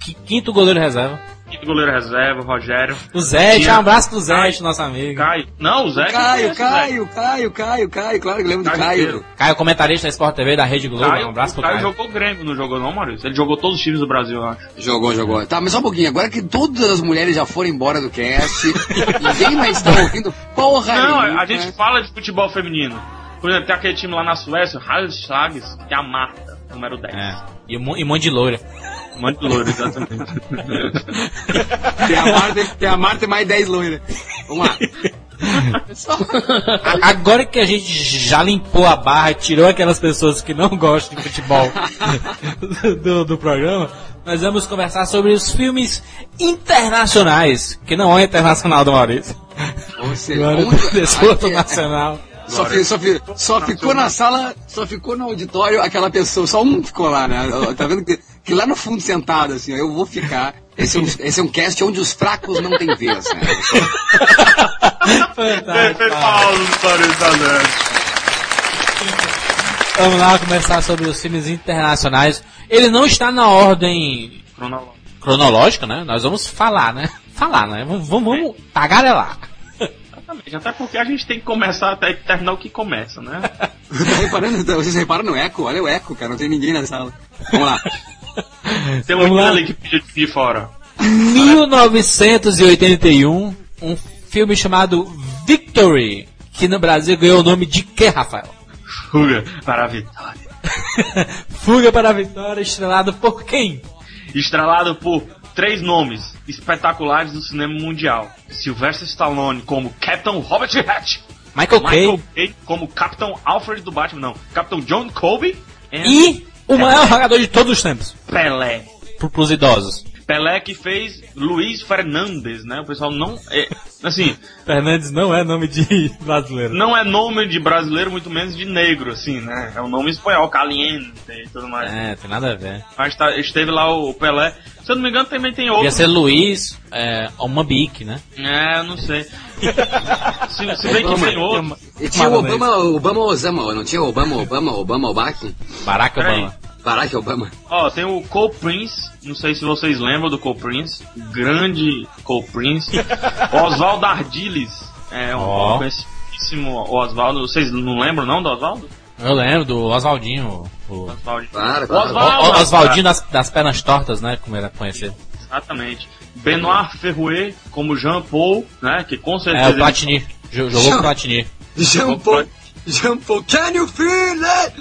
qui- quinto goleiro reserva. Quinto goleiro reserva, Rogério. O Zé, Tinha- um abraço pro Zé, Caio. nosso amigo. Caio. Não, o Zé. que Caio, conhece, Zé. Caio, Caio, Caio, Caio, Caio, claro que lembro do Caio Caio. inteiro. Caio, comentarista da Sport TV da Rede Globo. Caio, um abraço o pro Caio Caio. jogou o Grêmio, não jogou não, Maurício? Ele jogou todos os times do Brasil, eu acho. Jogou, jogou. Tá, mas só um pouquinho. Agora que todas as mulheres já foram embora do cast, ninguém mais tá ouvindo porra Não, a gente fala de futebol feminino. Por exemplo, tem aquele time lá na Suécia, o Halslags, que é a Marta, número 10. É. E um, mon- e um monte de loira. Um monte de louro, exatamente. Tem a Marta, tem a Marta e mais 10 loiras. Vamos lá. Agora que a gente já limpou a barra, tirou aquelas pessoas que não gostam de futebol do, do programa, nós vamos conversar sobre os filmes internacionais, que não é internacional do Maurício. Ou seja, Agora aqui- nacional. Só, fi- só, fi- só ficou na sala, só ficou no auditório aquela pessoa, só um ficou lá, né? Tá vendo que, que lá no fundo sentado, assim, ó, eu vou ficar. Esse é, um, esse é um cast onde os fracos não têm vez, né? Fantástico. Paulo Vamos lá começar sobre os filmes internacionais. Ele não está na ordem Cronológico. cronológica, né? Nós vamos falar, né? Falar, né? Vamos, vamos, vamos tagarelar. Exatamente. Até porque a gente tem que começar até que terminar o que começa, né? tá reparando? Vocês reparam no eco? Olha o eco, cara, não tem ninguém na sala. Vamos lá. Tem um Vamos menino lá. ali que pediu de fora. 1981, um filme chamado Victory, que no Brasil ganhou o nome de quê, Rafael? Fuga para a vitória. Fuga para a Vitória, estrelado por quem? Estrelado por três nomes espetaculares do cinema mundial. Sylvester Stallone como Capitão Robert Hatch. Michael Michael como Capitão Alfred do Batman, não. Capitão John Colby e o maior jogador de todos os tempos, Pelé. para os idosos. Pelé que fez Luiz Fernandes, né? O pessoal não... É, assim, Fernandes não é nome de brasileiro. não é nome de brasileiro, muito menos de negro, assim, né? É um nome espanhol, caliente e tudo mais. É, tem nada a ver. Mas tá, esteve lá o Pelé. Se eu não me engano, também tem outro. Ia ser Luiz é, Omabique, né? É, eu não sei. se, se bem que tem outro. E tinha o Obama, Obama Osama, não tinha o Obama, Obama, Obama Obama? Barack Peraí. Obama. Barack Obama. Ó, tem o Cole Prince. Não sei se vocês lembram do Cole Prince. Grande Cole Prince. Oswaldo Ardiles. É um Ó. conhecidíssimo Oswaldo. Vocês não lembram não do Oswaldo? Eu lembro do Oswaldinho. O, Oswaldo. Claro, claro. Oswaldo. o, o Oswaldinho das, das pernas tortas, né? Como era conhecido. Exatamente. Benoit Ferrouet como Jean Paul, né? Que com É, certeza. o Platini. Jo- Jogou com o Platini. Jean Paul, Jean Paul, can you feel it?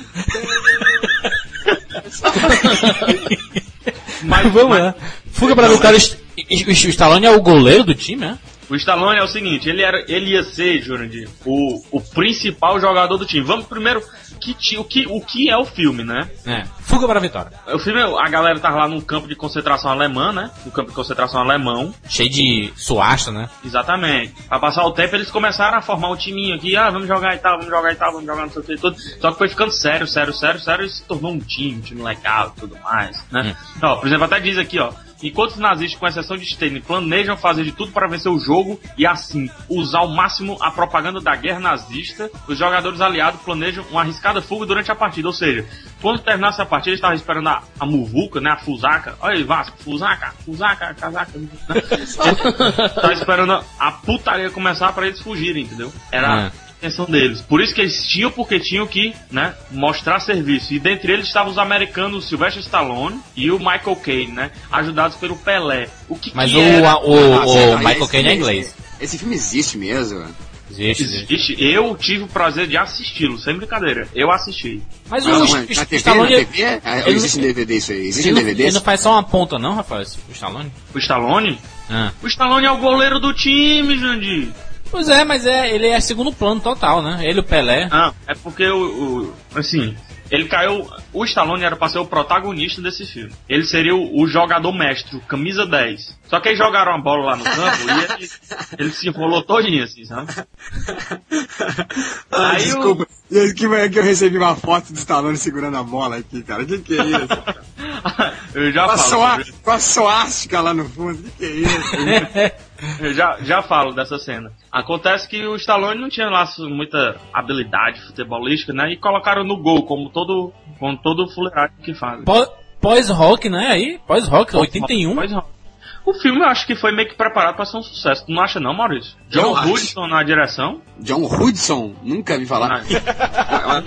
Mas, Vamos mas- lá. Fuga para a Vitória. E- e- O Stallone é o goleiro do time, né? O Stallone é o seguinte, ele, era, ele ia ser, Jurandir, o, o principal jogador do time. Vamos primeiro, que, o, que, o que é o filme, né? É. Fuga para a Vitória. O filme, a galera tava lá num campo de concentração alemã, né? No campo de concentração alemão, Cheio de suasta, né? exatamente. Pra passar o tempo, eles começaram a formar um timinho aqui, ah, vamos jogar e tal, vamos jogar e tal, vamos jogar não sei o que e tudo. Só que foi ficando sério, sério, sério, sério, e se tornou um time, um time legal e tudo mais, né? Ó, por exemplo, até diz aqui, ó. Enquanto os nazistas, com exceção de Stalin, planejam fazer de tudo para vencer o jogo e assim usar ao máximo a propaganda da guerra nazista, os jogadores aliados planejam uma arriscada fuga durante a partida. Ou seja, quando terminasse a partida, eles estavam esperando a, a muvuca, né? A fusaca. Olha aí, Vasco, fusaca, fusaca, casaca. Né? Tava esperando a, a putaria começar para eles fugirem, entendeu? Era. Atenção deles. Por isso que eles tinham, porque tinham que, né, mostrar serviço. E dentre eles estavam os americanos Sylvester Stallone e o Michael Caine, né, ajudados pelo Pelé. O que Mas que o, era? o, Ah, o sério, Michael Caine é inglês. Esse filme existe mesmo. Existe, existe. Existe. Eu tive o prazer de assisti-lo, sem brincadeira. Eu assisti. Mas Não, o, o, na TV, Stallone... na TV? Ah, ele- existe em DVD isso aí? Existe Ele DVD? ele não faz só uma ponta não, rapaz, o Stallone? O Stallone? Ah. O Stallone é o goleiro do time, Jandir. Pois é, mas é, ele é segundo plano total, né? Ele o Pelé. Ah, é porque o, o- assim, ele caiu. O Stallone era pra ser o protagonista desse filme. Ele seria o, o jogador mestre, o camisa 10. Só que eles jogaram a bola lá no campo e ele, ele se enrolou todinho, assim, sabe? Ah, Aí o- desculpa. Que, que eu recebi uma foto do Stallone segurando a bola aqui, cara. Que que é isso? Eu já Com a, falo. com a suástica lá no fundo. Que que é isso? Eu já, já falo dessa cena. Acontece que o Stallone não tinha lá muita habilidade futebolística, né? E colocaram no gol, como todo, como todo fuleiragem que faz. Pó- Pós-rock, né? Aí, pós-rock, 81. Pois não. O filme eu acho que foi meio que preparado pra ser um sucesso. Tu não acha não, Maurício? Eu John acho. Hudson na direção. John Hudson? Nunca vi falar.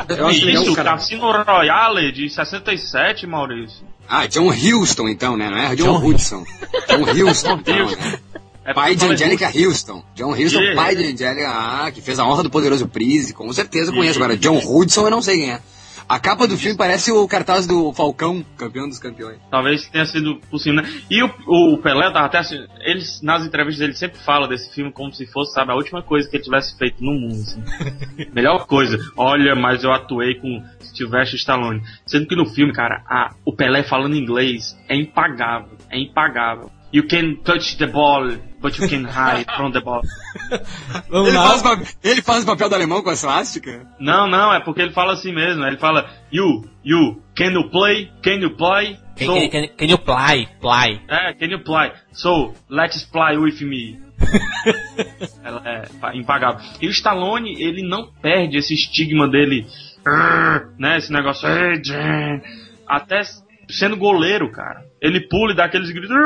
Eu acho que é Isso, o cara... Cassino Royale de 67, Maurício. Ah, John Houston então, né? Não é John, John Hudson. John Houston, então, né? É Pai de falei Angelica Houston. John Houston, Yeah. pai de Angelica, ah, que fez a honra do poderoso Prise, com certeza conheço. Agora, John Hudson eu não sei quem é. A capa do filme parece o cartaz do Falcão, campeão dos campeões. Talvez tenha sido possível, né? E o, o Pelé tava até assim, eles, nas entrevistas ele sempre fala desse filme como se fosse, sabe, a última coisa que ele tivesse feito no mundo, assim. Melhor coisa. Olha, mas eu atuei com Sylvester Stallone. Sendo que no filme, cara, a, o Pelé falando inglês é impagável. É impagável. You can touch the ball, but you can hide from the ball. Vamos Ele lá. faz, o papel, ele faz o papel do alemão com a suástica? Não, não, é porque ele fala assim mesmo. Ele fala, you, you, can you play? Can you play? Can, So, can, can, can you play? Play. É, can you play? So, let's play with me. Ela é pa- impagável. E o Stallone, ele não perde esse estigma dele, né? Esse negócio, "Hey, Jen", até sendo goleiro, cara. Ele pula e dá aqueles gritos.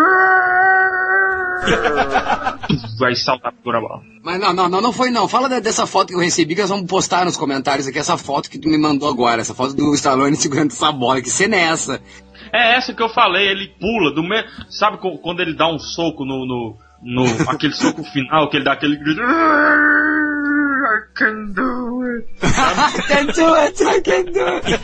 Vai saltar por a bola. Mas não, não, não, não foi não. Fala dessa foto que eu recebi, que nós vamos postar nos comentários aqui, essa foto que tu me mandou agora, essa foto do Stallone segurando essa bola. Que cena é essa? É essa que eu falei, ele pula do meio. Sabe quando ele dá um soco no. no, no aquele soco final que ele dá aquele grito. I can do it. I can do it, I can do it.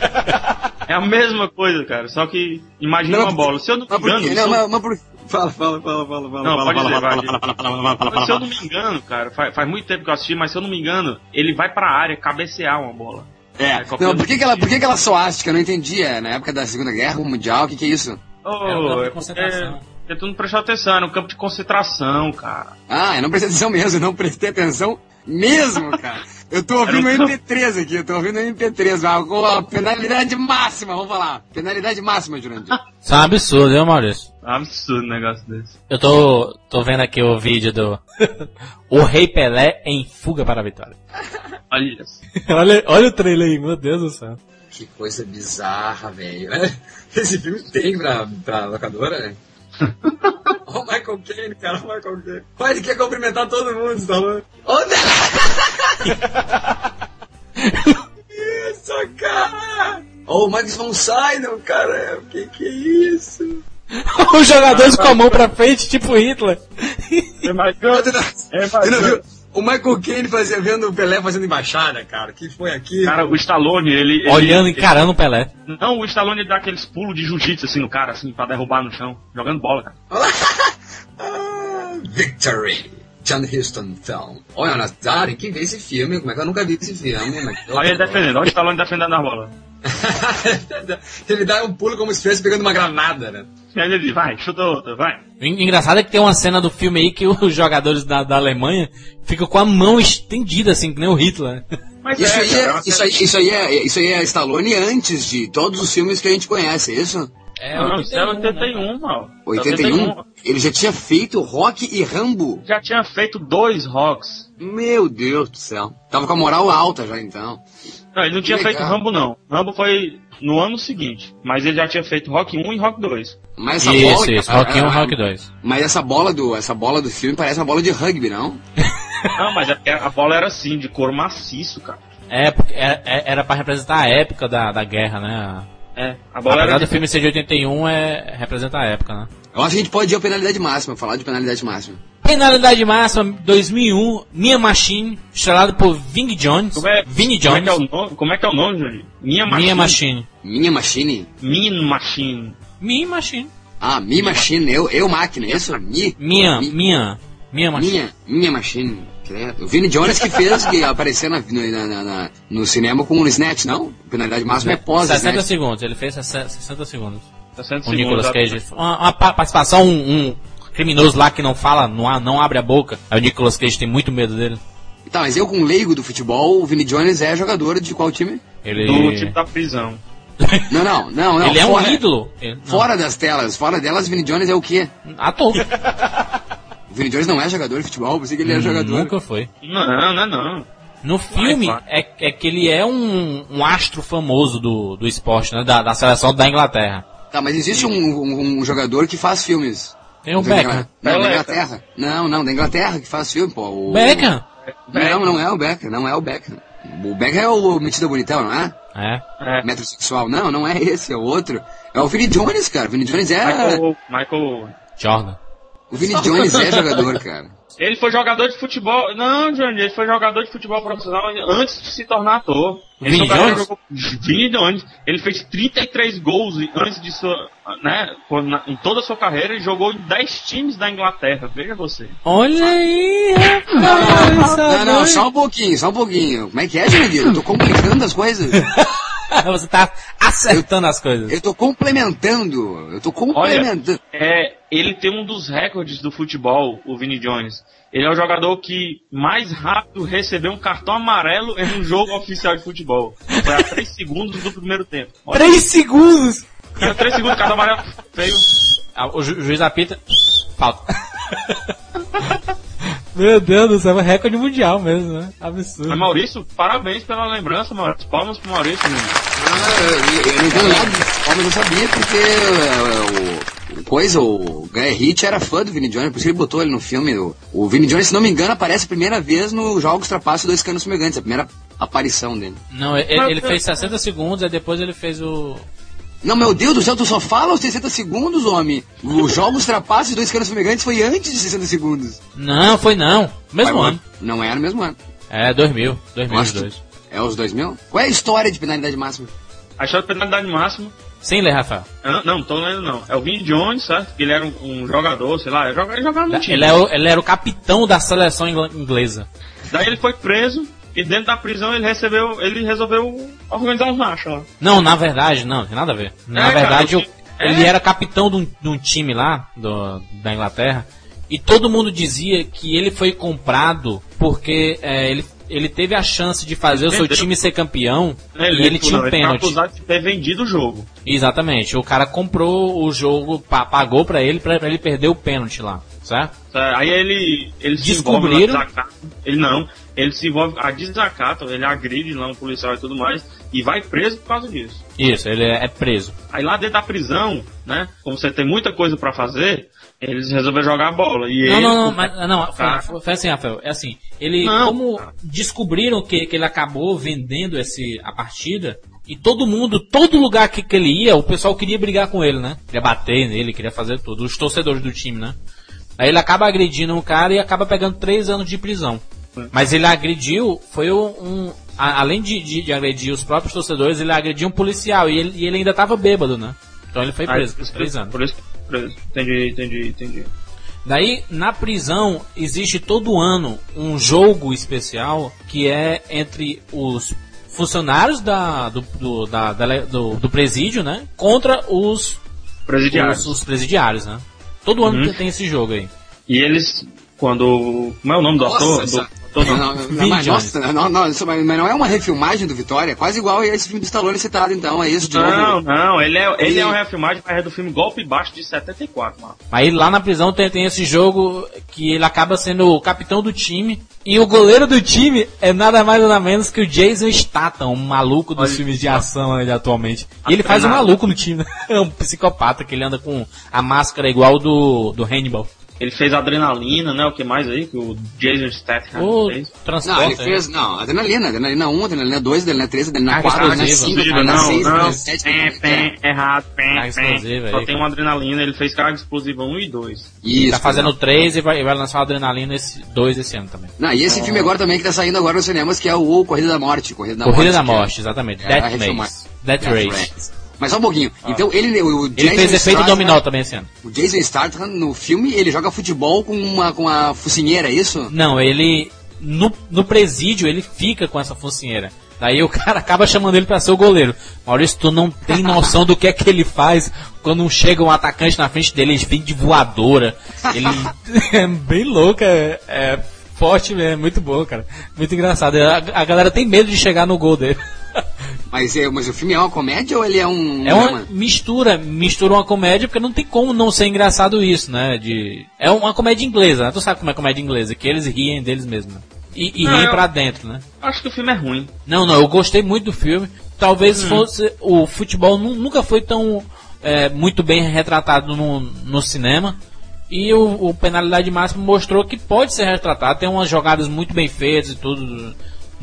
É a mesma coisa, cara. Só que imagina Não, uma bola. Se eu não me engano. Não, eu- mas, mas por... Fala, fala, fala, fala, fala. Não, fala, pode fala, dizer, fala, fala, fala, fala, fala, fala, Mas se eu fala. não me engano, cara, faz, faz muito tempo que eu assisti, mas se eu não me engano, ele vai pra área cabecear uma bola. É, É, não, por que, que ela, por que, que ela suástica? Eu não entendi. É, na época da Segunda Guerra Mundial, o que, que é isso? Oh, É um campo de é concentração. porque- porque tu não prestou atenção, era um campo de concentração, cara. Ah, eu não prestei atenção mesmo, eu não prestei atenção mesmo, cara. Eu tô ouvindo o Era um- MP3 aqui, eu tô ouvindo o MP3. Ah, com a penalidade máxima, vamos falar. Penalidade máxima, Jurandir. Isso é um absurdo, viu, Maurício? É um absurdo um negócio desse. Eu tô, tô vendo aqui o vídeo do O Rei Pelé em Fuga para a Vitória. Olha isso. olha, olha o trailer aí, meu Deus do céu. Que coisa bizarra, velho. Esse filme tem pra, pra locadora, né? Ó o Michael Caine, cara, o Michael Caine. Ele quer cumprimentar todo mundo, Stallone. Olha! isso, cara! Ó, o Max von Sydow, cara. O que que é isso? Os jogadores com a mão pra frente, tipo Hitler. É mais não viu? O Michael Caine fazia, vendo o Pelé fazendo embaixada, cara. Que foi aqui? Cara, o Stallone, ele. ele- Olhando e ele- encarando o Pelé. Não, o Stallone dá aqueles pulos de jiu-jitsu assim no cara, assim, pra derrubar no chão, jogando bola, cara. Ah, Victory. John Huston Film. Olha, nós tem que ver esse filme. Como é que eu nunca vi esse filme? Olha ele defendendo, olha o Stallone defendendo a bola. ele dá um pulo como se estivesse pegando uma granada, né? Ele vai, chuta outra, vai. Engraçado é que tem uma cena do filme aí que os jogadores da, da Alemanha ficam com a mão estendida, assim, que nem o Hitler. Mas Isso, é, aí é, uma isso, aí, isso, aí é, isso aí é Stallone antes de todos os filmes que a gente conhece, é isso? É, Não, isso é 81, 81, mal. 81? Ele já tinha feito Rock e Rambo. Já tinha feito dois rocks. Meu Deus do céu. Tava com a moral alta já então. Não, ele não tinha Legal. feito Rambo, não. Rambo foi no ano seguinte. Mas ele já tinha feito Rock 1 e Rock 2. Mas essa Isso, bola. isso. Rock 1, ah, Rock 2. Mas essa bola do, essa bola do filme parece uma bola de rugby, não? Não, mas é porque a bola era assim, de couro maciço, cara. É, porque é- é- era pra representar a época da, da guerra, né? É, a bola Apesar era do de... filme ser de 81, é, representa a época, né? Eu acho que a gente pode ir à penalidade máxima, falar de penalidade máxima. Penalidade máxima 2001, Mia Machine, estrelado por Ving Jones. Como é, Vinnie como é Jones. que é o nome? Como é que é o nome, Júlio? Minha Machine. Mia Machine. Minha Machine? Mean Machine. Mia Machine. Ah, Mi Machine, eu, eu máquina, isso? Mi? Minha, Mi- minha, minha Machine. Minha, minha Machine. credo. O Vini Jones que fez que aparecer na, na- na- na- no cinema com o Snatch, não? Penalidade máxima é pós 60 Snatch. segundos, ele fez 60 60 segundos. 60 O segundos. Nicolas Cage. Uma, uma pa- participação, um, um criminoso lá que não fala, não, não abre a boca. Aí o Nicolas Cage tem muito medo dele. Tá, mas eu com leigo do futebol, o Vini Jones é jogador de qual time? Ele, Do tipo da prisão. Não, não, não, não. ele é um fora, ídolo. Ele- Fora das telas, fora delas, Vini Jones é o quê? Ator. O Vini Jones não é jogador de futebol, pensei que ele era jogador. Nunca foi. Não, não, é não. No filme, Vai, é, é que ele é um, um astro famoso do, do esporte, né? Da, da seleção da Inglaterra. Tá, mas existe um, um- um jogador que faz filmes. Tem o Da Beckham. Não, da Pelé. Inglaterra. Não, não, da Inglaterra que faz filme, pô. O... Beckham? Não, não é o Beckham, não é o Beckham. O Beckham é o metido bonitão, não é? É. É. Metrosexual. Não, não é esse, é o outro. É o Vini Jones, cara. O Vini Jones é. Michael, Michael. Jordan. O Vini Jones é jogador, cara. Ele foi jogador de futebol. Não, Johnny, ele foi jogador de futebol profissional antes de se tornar ator. Ele ganhou- Jones? jogou- Vini Jones. Ele fez 33 gols antes de sua. Né, em toda a sua carreira, ele jogou em 10 times da Inglaterra. Veja você. Olha aí, Não, não, só um pouquinho, só um pouquinho. Como é que é, Jandir? Eu tô complicando as coisas. Você tá acertando as coisas. Eu tô complementando. Eu tô complementando. É, ele tem um dos recordes do futebol, o Vini Jones. Ele é o jogador que mais rápido recebeu um cartão amarelo em um jogo oficial de futebol. Foi a 3 segundos do primeiro tempo. Olha, Três segundos! 3 segundos, cartão amarelo feio. Ah, O, ju- o juiz apita. Falta. Meu Deus do céu, é recorde mundial mesmo, né? Absurdo. Mas Maurício, parabéns pela lembrança, Maurício. Palmas pro Maurício, menino. Ah, eu, eu não entendo nada de mas eu sabia porque é, o, o coisa, o Guy Ritchie era fã do Vini Jones, por isso que ele botou ele no filme. O, o Vini Jones, se não me engano, aparece a primeira vez no Jogos Trapaços Dois Canos Fumegantes, a primeira aparição dele. Não, ele, ele fez 60 segundos, aí depois ele fez o. Não, meu Deus do céu, tu só fala aos 60 segundos, homem. Os Jogos Trapaços e Dois Canos Fumegantes foi antes de 60 segundos. Não, foi não. Mesmo Vai, ano. Não é no mesmo ano. É, 2000. Eu acho 2002. que é os 2000? Qual é a história de penalidade máxima? A história de penalidade máxima. Sem ler, Rafael. Ah, Não, não tô lendo não. É o Vini Jones, certo? Que ele era um, um jogador, sei lá, ele jogava, ele jogava no time. Ele, é o- ele era o capitão da seleção ingl- inglesa. Daí ele foi preso e dentro da prisão ele recebeu, ele resolveu organizar um racha lá. Não, na verdade, não, tem nada a ver. Na É, cara, verdade, o- que- é. ele era capitão de um, de um time lá, do- da Inglaterra, e todo mundo dizia que ele foi comprado porque é, ele, ele teve a chance de fazer o seu Entendeu? time ser campeão É, e ele tinha um Ele pênalti. acusado de ter vendido o jogo. Exatamente, o cara comprou o jogo, pa- pagou pra ele, pra, pra ele perder o pênalti lá, certo? Tá, Aí ele, ele se Descobriram? Ele não, ele se envolve a desacato, ele agride lá um policial e tudo mais, e vai preso por causa disso. Isso, ele é, é preso. Aí lá dentro da prisão, né, como você tem muita coisa pra fazer, eles resolveram jogar a bola. E Não, ele, não, não, mas, não, foi, Tá. foi- foi assim, Rafael. É assim, ele, Não. como descobriram que, que ele acabou vendendo esse, a partida, e todo mundo, todo lugar que, que ele ia, o pessoal queria brigar com ele, né? Queria bater nele, queria fazer tudo. Os torcedores do time, né? Aí ele acaba agredindo o cara e acaba pegando três anos de prisão. Mas ele agrediu, foi um. um- a- além de, de, de agredir os próprios torcedores, ele agrediu um policial e ele, e ele ainda tava bêbado, né? Então ele foi preso por três anos. Por isso que preso. Entendi, entendi, entendi. Daí, na prisão, existe todo ano um jogo especial que é entre os funcionários da, do, do, da- da- do, do presídio, né? Contra os, Presidiário. os, os presidiários, né? Todo ano Uhum. tem- esse jogo aí. E eles, quando. Como é o nome do ator? Nossa, Do, essa- ator não. Não, não, mas, nossa, não, não, isso- mas não é uma refilmagem do Vitória, quase igual a esse filme do Stallone citado, então, é isso de Não, novo. não, ele é, ele E- é uma refilmagem mas é do filme Golpe Baixo de 74, mano. Aí lá na prisão tem, tem esse jogo que ele acaba sendo o capitão do time. E o goleiro do time é nada mais nada menos que o Jason Statham, um maluco dos Olha filmes de ação aí atualmente. E ele faz um maluco no time, né? É um psicopata que ele anda com a máscara igual do, do Hannibal. Ele fez Adrenalina, né? O que mais aí? Que o Jason Statham O fez. transporte. Não, ele fez, não, Adrenalina, Adrenalina 1, Adrenalina 2, Adrenalina 3, Adrenalina Carga 4, Adrenalina explosiva. 5, Adrenalina não, 6, não, Adrenalina 7, pé, Adrenalina pé, errado, pé, Carga pé. explosiva Só aí. tem uma adrenalina, ele fez carga explosiva 1 e 2. Isso. Tá fazendo três e vai, e vai lançar o Adrenalina esse, dois esse ano também. Não, e esse filme agora também que tá saindo agora nos cinemas, que é o Corrida da Morte. Corrida da Corrida Morte. da é- Morte, exatamente. é a Death. Race. Death Race. Mas só um pouquinho. Então ele, o, o Ele Jason fez efeito dominó também esse ano. O Jason Statham no filme, ele joga futebol com uma, com uma focinheira, é isso? Não, ele. No, no presídio ele fica com essa focinheira. Daí o cara acaba chamando ele pra ser o goleiro. Maurício, tu não tem noção do que é que ele faz quando chega um atacante na frente dele, ele vem de voadora. Ele é bem louco, é, é forte, é muito bom, cara. Muito engraçado. A, a galera tem medo de chegar no gol dele. Mas, é, mas o filme é uma comédia ou ele é um. É uma drama? mistura, mistura uma comédia, porque não tem como não ser engraçado isso, né? De, é uma comédia inglesa, né? Tu sabe como é comédia inglesa, que eles riem deles mesmos. né? E, e Não, riem eu- pra dentro, né? Acho que o filme é ruim. Não, não, eu gostei muito do filme. Talvez fosse. O futebol nu- nunca foi tão é, muito bem retratado no, no cinema. E o, o Penalidade Máxima mostrou que pode ser retratado. Tem umas jogadas muito bem feitas e tudo.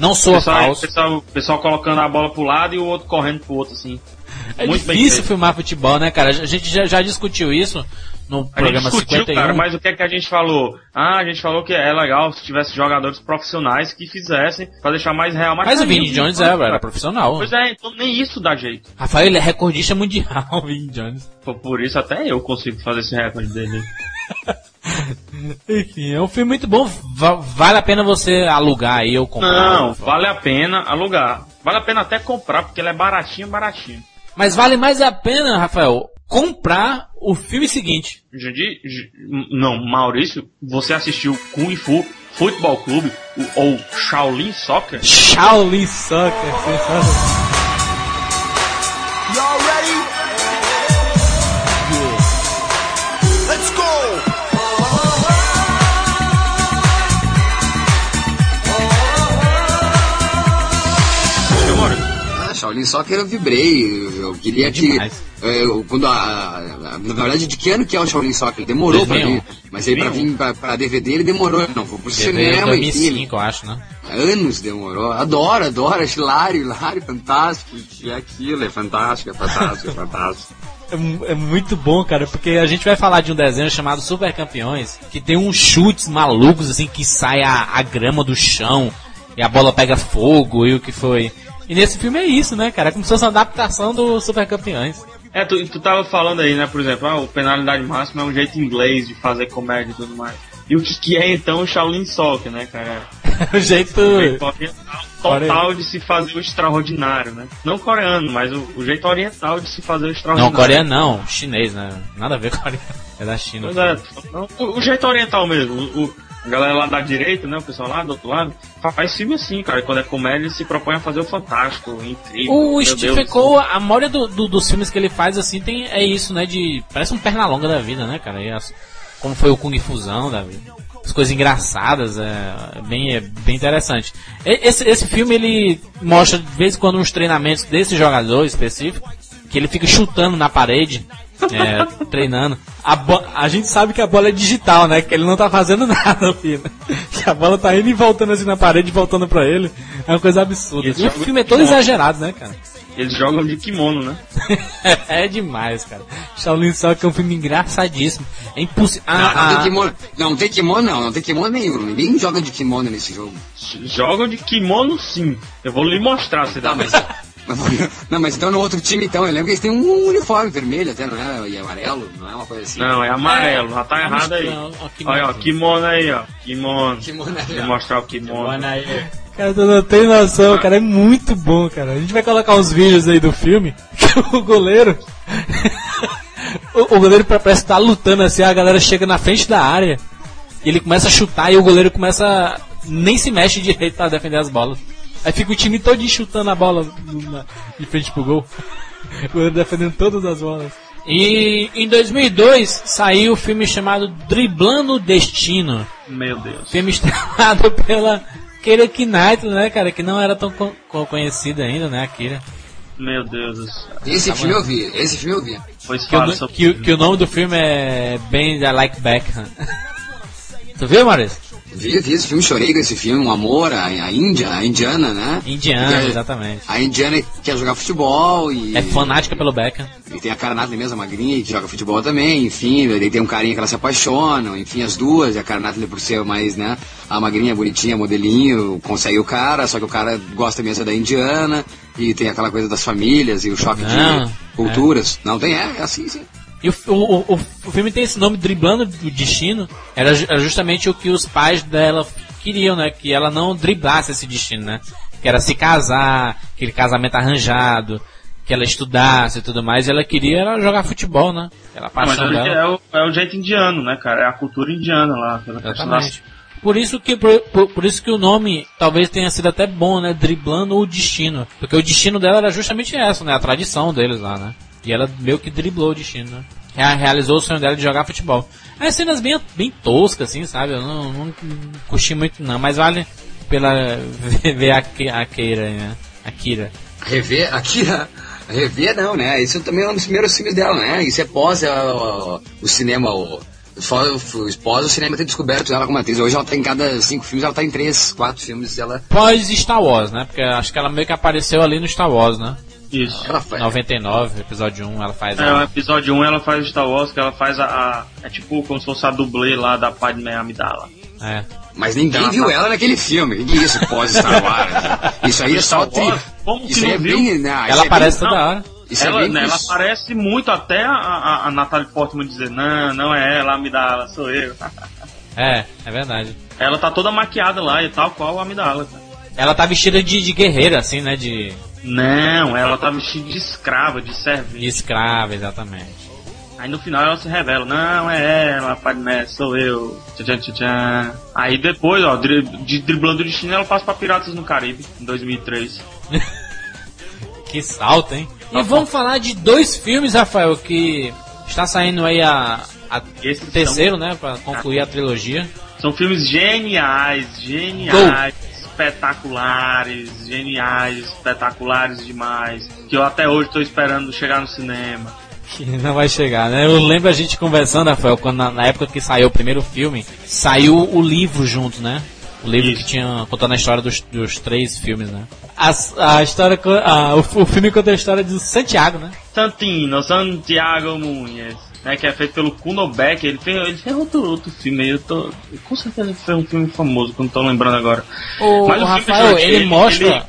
Não soa pessoal, falso. pessoal, pessoal colocando a bola pro lado e o outro correndo pro outro, assim. É muito difícil filmar futebol, né, cara? A gente já, já discutiu isso no A gente programa discutiu, 51. cara, mas o que é que a gente falou? Ah, a gente falou que é legal se tivesse jogadores profissionais que fizessem pra deixar mais real. Mas, Mas o aí, Vini Jones é, cara. era profissional. Pois é, então nem isso dá jeito. Rafael, ele é recordista mundial, o Vini Jones. Por, por isso até eu consigo fazer esse recorde dele. Enfim, é um filme muito bom. Va- vale a pena você alugar aí ou comprar. Não, vale a pena alugar. Vale a pena até comprar, porque ele é baratinho, baratinho. Mas vale mais a pena, Rafael, comprar o filme seguinte. Jundi, Ju- não, Maurício, você assistiu Kung Fu Futebol Clube ou Shaolin Soccer? Shaolin Soccer, sensacional. Shaolin Soccer eu vibrei. Eu, queria que. Demais. é, eu- quando a, a- Na verdade, de que ano que é o Shaolin Soccer? Demorou pra 2001. vir. Mas aí pra vir pra, pra DVD ele demorou. Não, foi pro Deve cinema, enfim. 2005, eu acho, né? Anos demorou. Adoro, adoro. Acho hilário, hilário, fantástico. E aquilo é fantástico, é fantástico, é fantástico. É, é muito bom, cara, porque a gente vai falar de um desenho chamado Super Campeões, que tem uns chutes malucos, assim, que sai a, a grama do chão e a bola pega fogo e o que foi. E nesse filme é isso, né, cara? É como se fosse uma adaptação do Super Campeões. É, tu, tu tava falando aí, né, por exemplo, ah, o penalidade máxima é um jeito inglês de fazer comédia e tudo mais. E o que, que é então o Shaolin Soccer, né, cara? o jeito. O jeito oriental total de se fazer o extraordinário, né? Não coreano, mas o, o jeito oriental de se fazer o Não, extraordinário. coreano não, chinês, né? Nada a ver com coreano. É da China. Pois é, não, o, o jeito oriental mesmo. O- a galera lá da direita, né? O pessoal lá do outro lado, faz filme assim, cara. Quando é comédia, ele se propõe a fazer o fantástico, o incrível. O Stephen. Cole, a maioria do- do- dos filmes que ele faz assim tem é isso, né? De parece um perna longa da vida, né, cara? As- como foi o Kung Fusão da vida. As coisas engraçadas, é, é bem, é bem interessante. Esse, esse filme ele mostra de vez em quando uns treinamentos desse jogador específico, que ele fica chutando na parede, é, treinando. A, a gente sabe que a bola é digital, né? Que ele não tá fazendo nada, filho. Que a bola tá indo e voltando assim na parede, voltando pra ele. É uma coisa absurda. E o jogo filme é todo exagerado, né, cara? Eles jogam de kimono, né? é demais, cara. Shaolin Soccer é um filme engraçadíssimo. É impossível. Não, não Ah, tem ah, kimono. Não, tem kimono não, não tem kimono nenhum. Ninguém joga de kimono nesse jogo. Jogam de kimono sim. Eu vou lhe mostrar, se dá. Não, mas. Não, mas então no outro time então, eu lembro que eles têm um uniforme vermelho até, não é? E amarelo, não é uma coisa assim. Não, é amarelo, já tá errado aí. Kimono. Olha, ó, kimono aí, ó. Kimono. Kimono aí, Vou mostrar o kimono. Cara, tu não tem noção, cara. É muito bom, cara. A gente vai colocar uns vídeos aí do filme. Que o goleiro. o, o goleiro parece estar lutando assim, a galera chega na frente da área. E ele começa a chutar e o goleiro começa. a- nem se mexe direito pra defender as bolas. Aí fica o time todo chutando a bola na- de frente pro gol. O goleiro defendendo todas as bolas. E em 2002 saiu o filme chamado Driblando o Destino. Meu Deus. Filme estrelado pela Keira Knightley, né, cara? Que não era tão co- co- conhecida ainda, né, a Kira. Meu Deus do céu. Esse filme eu vi, esse filme eu vi. Pois Que o, que, que o nome do filme é Bend I Like Beckham. tu viu, Maurício? Vi, vi esse filme, chorei com esse filme, um amor, a, a Índia, a indiana, né? Indiana, É. exatamente. A indiana quer jogar futebol e. É fanática pelo Beckham. E tem a Karanata mesmo, a magrinha, que joga futebol também, enfim, daí tem um carinha que elas se apaixonam, enfim, as duas, e a Karanata por ser mais, né, a magrinha, bonitinha, modelinho, consegue o cara, só que o cara gosta mesmo da indiana, e tem aquela coisa das famílias e o choque Não, de culturas. Não, tem, é, é assim, sim. E o, o, o, o filme tem esse nome, Driblando o Destino. Era, era justamente o que os pais dela queriam, né? Que ela não driblasse esse destino, né? Que era se casar, aquele casamento arranjado, que ela estudasse e tudo mais. E ela queria era jogar futebol, né? Mas paixão é, dela. é o, é o jeito indiano, né, cara? É a cultura indiana lá. Da- Exatamente. Por isso que por, por- por isso que o nome talvez tenha sido até bom, né? Driblando o destino, porque o destino dela era justamente essa, né? A tradição deles lá, né? E ela meio que driblou o destino, né? Rea- Realizou o sonho dela de jogar futebol. As cenas bem, bem toscas, assim, sabe? Eu não, não curti muito não, mas vale pela ver- a, a Keira, né? A Kira. Rever, Akira, rever não, né? Isso também é um dos primeiros filmes dela, né? Isso é pós é, o, o cinema, o- pós o cinema ter descoberto ela como atriz. Hoje ela tá em cada cinco filmes, ela tá em três, quatro filmes, ela, Pós Star Wars, né? Porque acho que ela meio que apareceu ali no Star Wars, né? Isso. ela faz. 99, episódio 1, ela faz É, o a... episódio 1 ela faz Star Wars, que ela faz a, a- É tipo como se fosse a dublê lá da Padme Amidala. É. Mas ninguém Ela viu tá- ela naquele filme. Que é isso, pós Star Wars? Isso aí é só tri. Como que Isso é viu? bem. Não, Ela é aparece bem, toda não. hora. Isso ela, é bem né, ela parece muito até a, a, a Natalie Portman dizer, não, não é ela, a Amidala, sou eu. É, é verdade. ela tá toda maquiada lá e tal qual a Amidala. cara. Ela tá vestida de, de guerreira, assim, né? De, Não, ela tá vestida de escrava, de de servente. escrava, exatamente. Aí no final ela se revela, não é ela, Padmé, sou eu. Tchan, tchan, tchan. Aí depois, ó, dri de driblando o destino, ela passa pra Piratas no Caribe, em 2003. Que salto, hein? E vamos falar de dois filmes, Rafael, que está saindo aí a, a terceiro, né? Pra concluir a trilogia. São filmes geniais, geniais, espetaculares, geniais, espetaculares demais. Que eu até hoje tô esperando chegar no cinema. Que não vai chegar, né? Eu lembro a gente conversando, Rafael, quando na, na época que saiu o primeiro filme, saiu o livro junto, né? O livro Isso. que tinha contando a história dos, dos três filmes, né? As- A, história, a- o, o filme conta a história de Santiago, né? Santino, Santiago Munhas, né, que é feito pelo Kuno Beck, ele fez, ele fez outro, outro filme aí, eu tô, com certeza ele fez um filme famoso, que eu não tô lembrando agora. O, Mas o o filme, Rafael, ele, ele- mostra ele-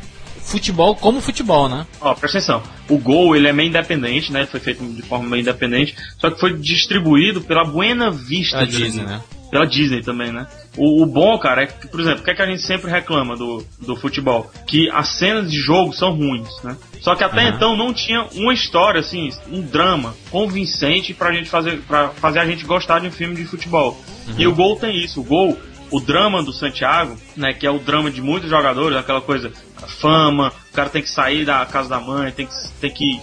futebol como futebol, né? Ó, presta atenção. O Gol, ele é meio independente, né? Ele foi feito de forma meio independente. Só que foi distribuído pela Buena Vista. Pela Disney. Disney, né? Pela Disney também, né? O, o bom, cara, é que, por exemplo, o que, é que a gente sempre reclama do, do futebol? Que as cenas de jogo são ruins, né? Só que até Aham. então não tinha uma história, assim, um drama convincente pra gente fazer, pra fazer a gente gostar de um filme de futebol. E o Gol tem isso. O Gol, o drama do Santiago, né, que é o drama de muitos jogadores, aquela coisa, fama, o cara tem que sair da casa da mãe, tem que, tem que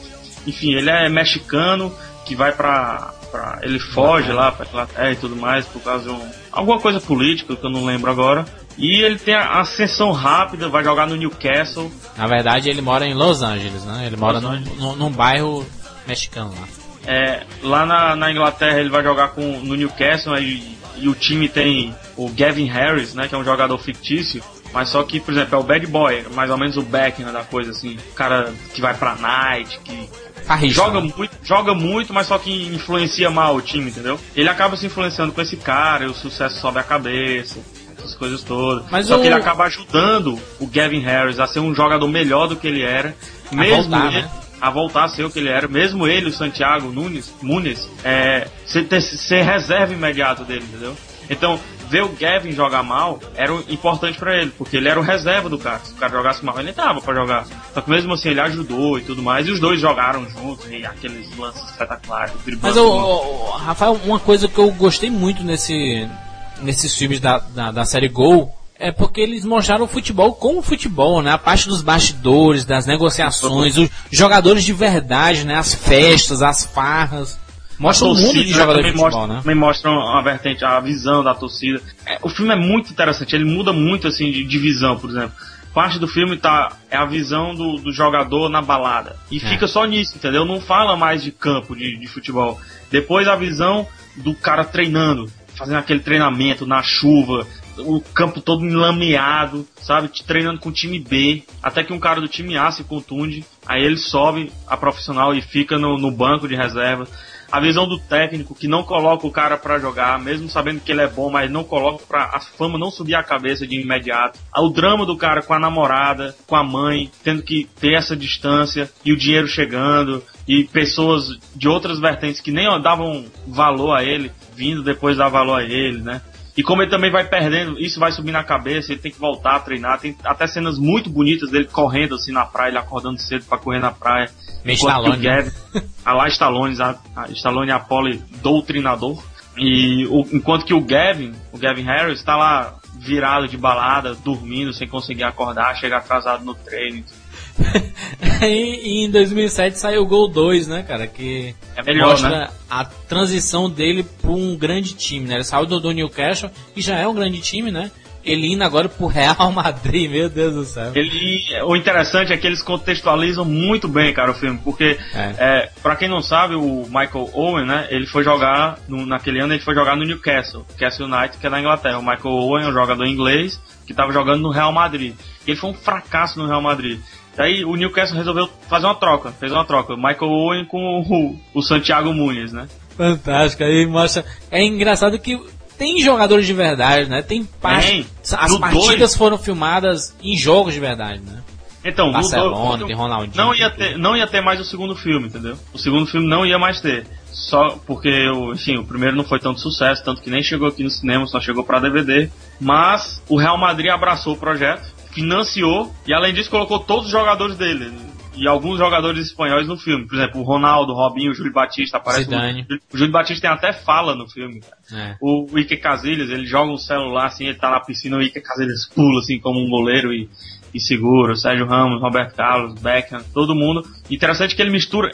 enfim, ele é mexicano que vai pra, pra ele foge lá pra Inglaterra e tudo mais por causa de um, alguma coisa política que eu não lembro agora. E ele tem a ascensão rápida, vai jogar no Newcastle. Na verdade, ele mora em Los Angeles, né? Ele mora num, num, num bairro mexicano lá. É, lá na, na Inglaterra ele vai jogar com, no Newcastle e, e o time tem o Gavin Harris, né, que é um jogador fictício. Mas só que, por exemplo, é o bad boy, mais ou menos o Beckham da coisa, assim. O cara que vai pra night, que Carrista, joga muito, joga muito, mas só que influencia mal o time, entendeu? Ele acaba se influenciando com esse cara, e o sucesso sobe a cabeça, essas coisas todas. Mas só o- que ele acaba ajudando o Gavin Harris a ser um jogador melhor do que ele era, mesmo voltar, ele, né? a voltar a ser o que ele era, mesmo ele, o Santiago Nunes, Nunes, é, ser, ser reserva imediato dele, entendeu? Então, ver o Gavin jogar mal era importante pra ele, porque ele era o reserva do cara. Se o cara jogasse mal, ele entrava pra jogar. Só que mesmo assim ele ajudou e tudo mais, e os dois jogaram juntos, e aqueles lances espetaculares, Mas, o- Rafael, uma coisa que eu gostei muito nesse, nesses filmes da, da, da série Gol é porque eles mostraram o futebol como futebol, né? A parte dos bastidores, das negociações, os jogadores de verdade, né? As festas, as farras. Mostra a um mundo de jogador de futebol, mostra, né? Também mostra a vertente, a visão da torcida. É, o filme é muito interessante, ele muda muito assim de, de visão, por exemplo. Parte do filme tá é a visão do, do jogador na balada. E É. fica só nisso, entendeu? Não fala mais de campo de, de futebol. Depois a visão do cara treinando, fazendo aquele treinamento na chuva, o campo todo enlameado, sabe? Treinando com o time B, até que um cara do time A se contunde, aí ele sobe a profissional e fica no, no banco de reserva. A visão do técnico que não coloca o cara pra jogar, mesmo sabendo que ele é bom, mas não coloca pra a fama não subir a cabeça de imediato. O drama do cara com a namorada, com a mãe, tendo que ter essa distância e o dinheiro chegando e pessoas de outras vertentes que nem davam valor a ele, vindo depois dar valor a ele, né? E como ele também vai perdendo, isso vai subir na cabeça, ele tem que voltar a treinar. Tem até cenas muito bonitas dele correndo assim na praia, ele acordando cedo pra correr na praia. Meio Stallone, né? Gavin, a lá Stallone, a, a Stallone Apollo doutrinador. E o- enquanto que o Gavin, o Gavin Harris, tá lá virado de balada, dormindo, sem conseguir acordar, chega atrasado no treino. e, em 2007 saiu o Gol 2, né, cara? Que É melhor, mostra né? a transição dele para um grande time, né? Ele saiu do, do Newcastle, que já é um grande time, né? Ele indo agora pro Real Madrid, meu Deus do céu. Ele, o interessante é que eles contextualizam muito bem, cara, o filme, porque É. é. para quem não sabe, o Michael Owen, né, ele foi jogar no- naquele ano ele foi jogar no Newcastle, Newcastle United, que é na Inglaterra. O Michael Owen é um jogador inglês que estava jogando no Real Madrid. Ele foi um fracasso no Real Madrid. Daí o Newcastle resolveu fazer uma troca, fez uma troca, Michael Owen com o, o Santiago Muniz, né? Fantástico, aí mostra. É engraçado que tem jogadores de verdade, né? Tem parte. As partidas dois- foram filmadas em jogos de verdade, né? Então, Barcelona, do- tem Ronaldinho, Não ia, ter, não ia ter mais o segundo filme, entendeu? O segundo filme não ia mais ter. Só porque, enfim, o primeiro não foi tanto sucesso, tanto que nem chegou aqui no cinema, só chegou pra DVD. Mas o Real Madrid abraçou o projeto, financiou e, além disso, colocou todos os jogadores dele. E alguns jogadores espanhóis no filme. Por exemplo, o Ronaldo, o Robinho, o Júlio Batista aparece. Zidane. No, o Júlio Batista tem até fala no filme, cara. É. O, o Ike Casillas, ele joga um celular assim, ele tá na piscina, o Ike Casillas pula assim como um goleiro e, e segura. O Sérgio Ramos, Roberto Carlos, Beckham, todo mundo. Interessante que ele mistura.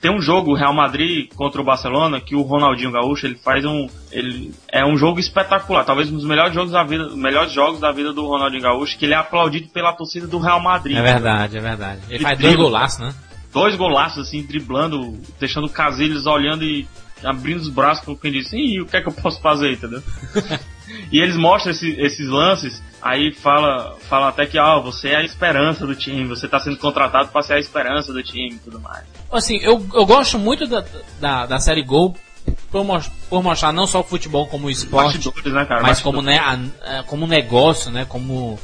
Tem um jogo, o Real Madrid contra o Barcelona, que o Ronaldinho Gaúcho, ele faz um. Ele, é um jogo espetacular, talvez um dos melhores jogos da vida, melhores jogos da vida do Ronaldinho Gaúcho, que ele é aplaudido pela torcida do Real Madrid. É verdade, é verdade. Ele Ele faz dois golaços, né? Dois golaços assim, driblando, deixando o Casillas olhando e abrindo os braços como quem disse, Ih, o que é que eu posso fazer, entendeu? E eles mostram esse- esses lances, aí fala, fala até que, ó, você é a esperança do time, você tá sendo contratado para ser a esperança do time e tudo mais. Assim, eu, eu gosto muito da, da, da série Gol por, por mostrar não só o futebol como o esporte, né, cara? mas como, né, a- a- como negócio, né? Como,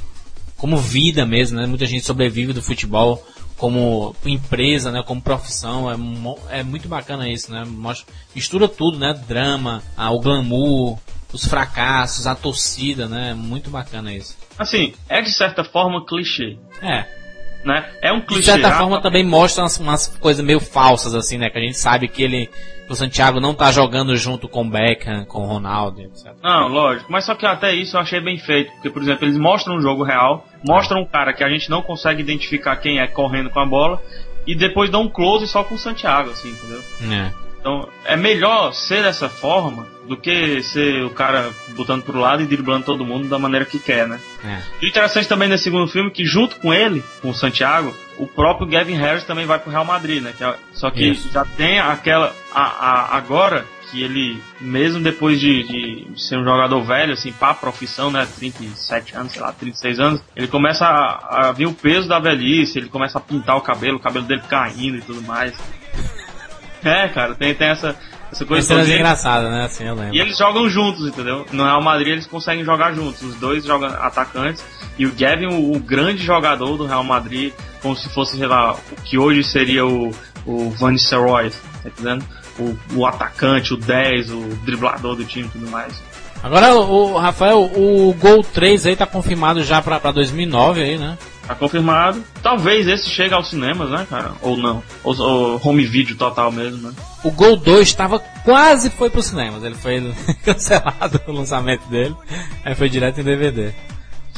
como vida mesmo, né? Muita gente sobrevive do futebol como empresa, né? Como profissão. É, é muito bacana isso, né? Mostra, mistura tudo, né? Drama, ah, o glamour, os fracassos, a torcida, né? Muito bacana isso. Assim, é de certa forma clichê, É. né? É um De clichê. certa ah, forma também mostra umas, umas coisas meio falsas, assim, né? Que a gente sabe que ele, que o Santiago não tá jogando junto com o Beckham, com o Ronaldo, etc. Não, lógico. Mas só que até isso eu achei bem feito. Porque, por exemplo, eles mostram um jogo real, mostram um cara que a gente não consegue identificar quem é correndo com a bola, e depois dão um close só com o Santiago, assim, entendeu? É. Então, é melhor ser dessa forma do que ser o cara botando pro lado e driblando todo mundo da maneira que quer, né? É. E interessante também nesse segundo filme é que junto com ele, com o Santiago, o próprio Gavin Harris também vai pro Real Madrid, né? É- só que Isso. já tem aquela. A, a- agora que ele, mesmo depois de, de ser um jogador velho, assim, pra profissão, né? 37 anos, sei lá, 36 anos, ele começa a, a ver o peso da velhice, ele começa a pintar o cabelo, o cabelo dele caindo e tudo mais. É, cara, tem, tem essa, essa coisa cenas toda. E ele- engraçadas, né? Assim, eu lembro. e eles jogam juntos, entendeu? No Real Madrid eles conseguem jogar juntos. Os dois jogam atacantes. E o Gavin, o, o grande jogador do Real Madrid, como se fosse, sei lá, o que hoje seria o, o Van Nistelrooy, tá entendendo? O, o atacante, o 10, o driblador do time e tudo mais. Agora, o, o Rafael, o Gol 3 aí tá confirmado já pra, pra 2009 aí, né? Tá confirmado. Talvez esse chegue aos cinemas, né, cara? Ou não. Ou, ou home video total mesmo, né? O Gol 2 tava quase foi pros cinemas. Ele foi cancelado o lançamento dele. Aí foi direto em DVD.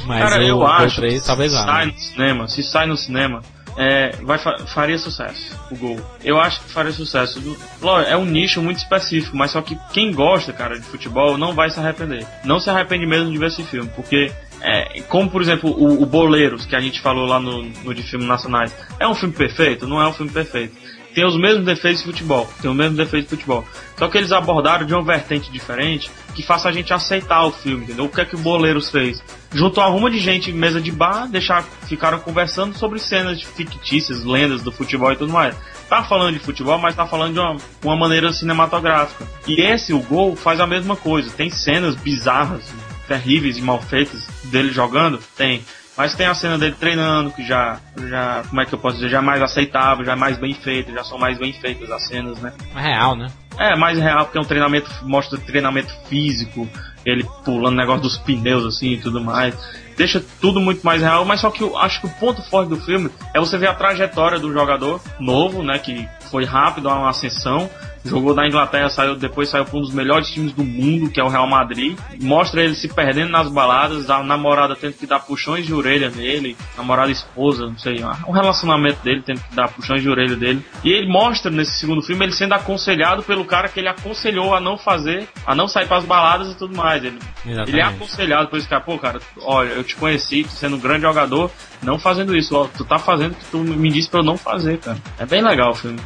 Mas Cara, eu acho 3 talvez se sai né? no cinema, se sai no cinema, é, vai, fa- faria sucesso o gol. Eu acho que faria sucesso. Lógico, É um nicho muito específico, mas só que quem gosta, cara, de futebol não vai se arrepender. Não se arrepende mesmo de ver esse filme, porque é, como por exemplo o, o Boleiros, que a gente falou lá no, no de filmes nacionais, é um filme perfeito? Não é um filme perfeito. Tem os mesmos defeitos de futebol, tem os mesmos defeitos de futebol. Só que eles abordaram de uma vertente diferente que faça a gente aceitar o filme, entendeu? O que é que o Boleiros fez? Juntou a ruma de gente em mesa de bar, deixar, ficaram conversando sobre cenas fictícias, lendas do futebol e tudo mais. Tá falando de futebol, mas tá falando de uma, uma maneira cinematográfica. E esse, o gol, faz a mesma coisa. Tem cenas bizarras, terríveis e mal feitas dele jogando? Tem. Mas tem a cena dele treinando, que já, já, como é que eu posso dizer, já é mais aceitável, já é mais bem feita, já são mais bem feitas as cenas, né? É real, né? É, mais real, porque é um treinamento, mostra treinamento físico, ele pulando negócio dos pneus assim e tudo mais. Deixa tudo muito mais real, mas só que eu acho que o ponto forte do filme é você ver a trajetória do jogador novo, né, que foi rápido, uma ascensão, jogou na Inglaterra, saiu depois saiu para um dos melhores times do mundo, que é o Real Madrid. Mostra ele se perdendo nas baladas, a namorada tendo que dar puxões de orelha nele, namorada esposa, não sei, o relacionamento dele tendo que dar puxões de orelha dele. E ele mostra nesse segundo filme ele sendo aconselhado pelo cara que ele aconselhou a não fazer, a não sair para as baladas e tudo mais. Ele, Exatamente. ele é aconselhado por esse cara, pô, cara, olha, eu te conheci, sendo um grande jogador, não fazendo isso, ó, tu tá fazendo o que tu me disse pra eu não fazer, cara. É bem legal o filme.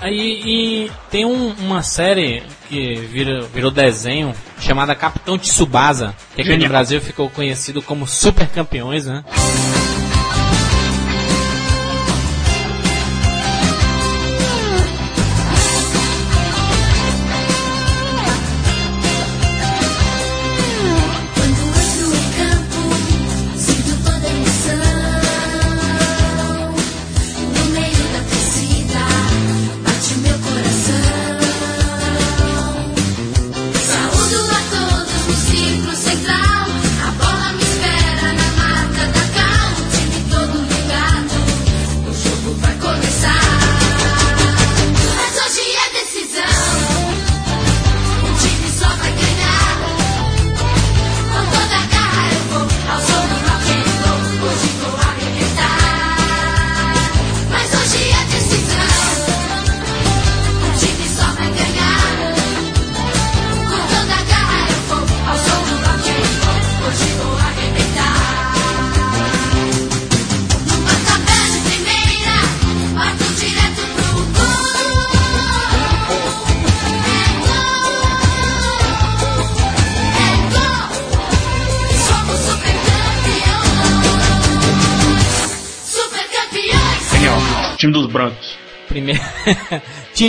Aí e tem um- uma série que vira- virou desenho chamada Capitão Tsubasa, que aqui no. Brasil ficou conhecido como Super Campeões, né?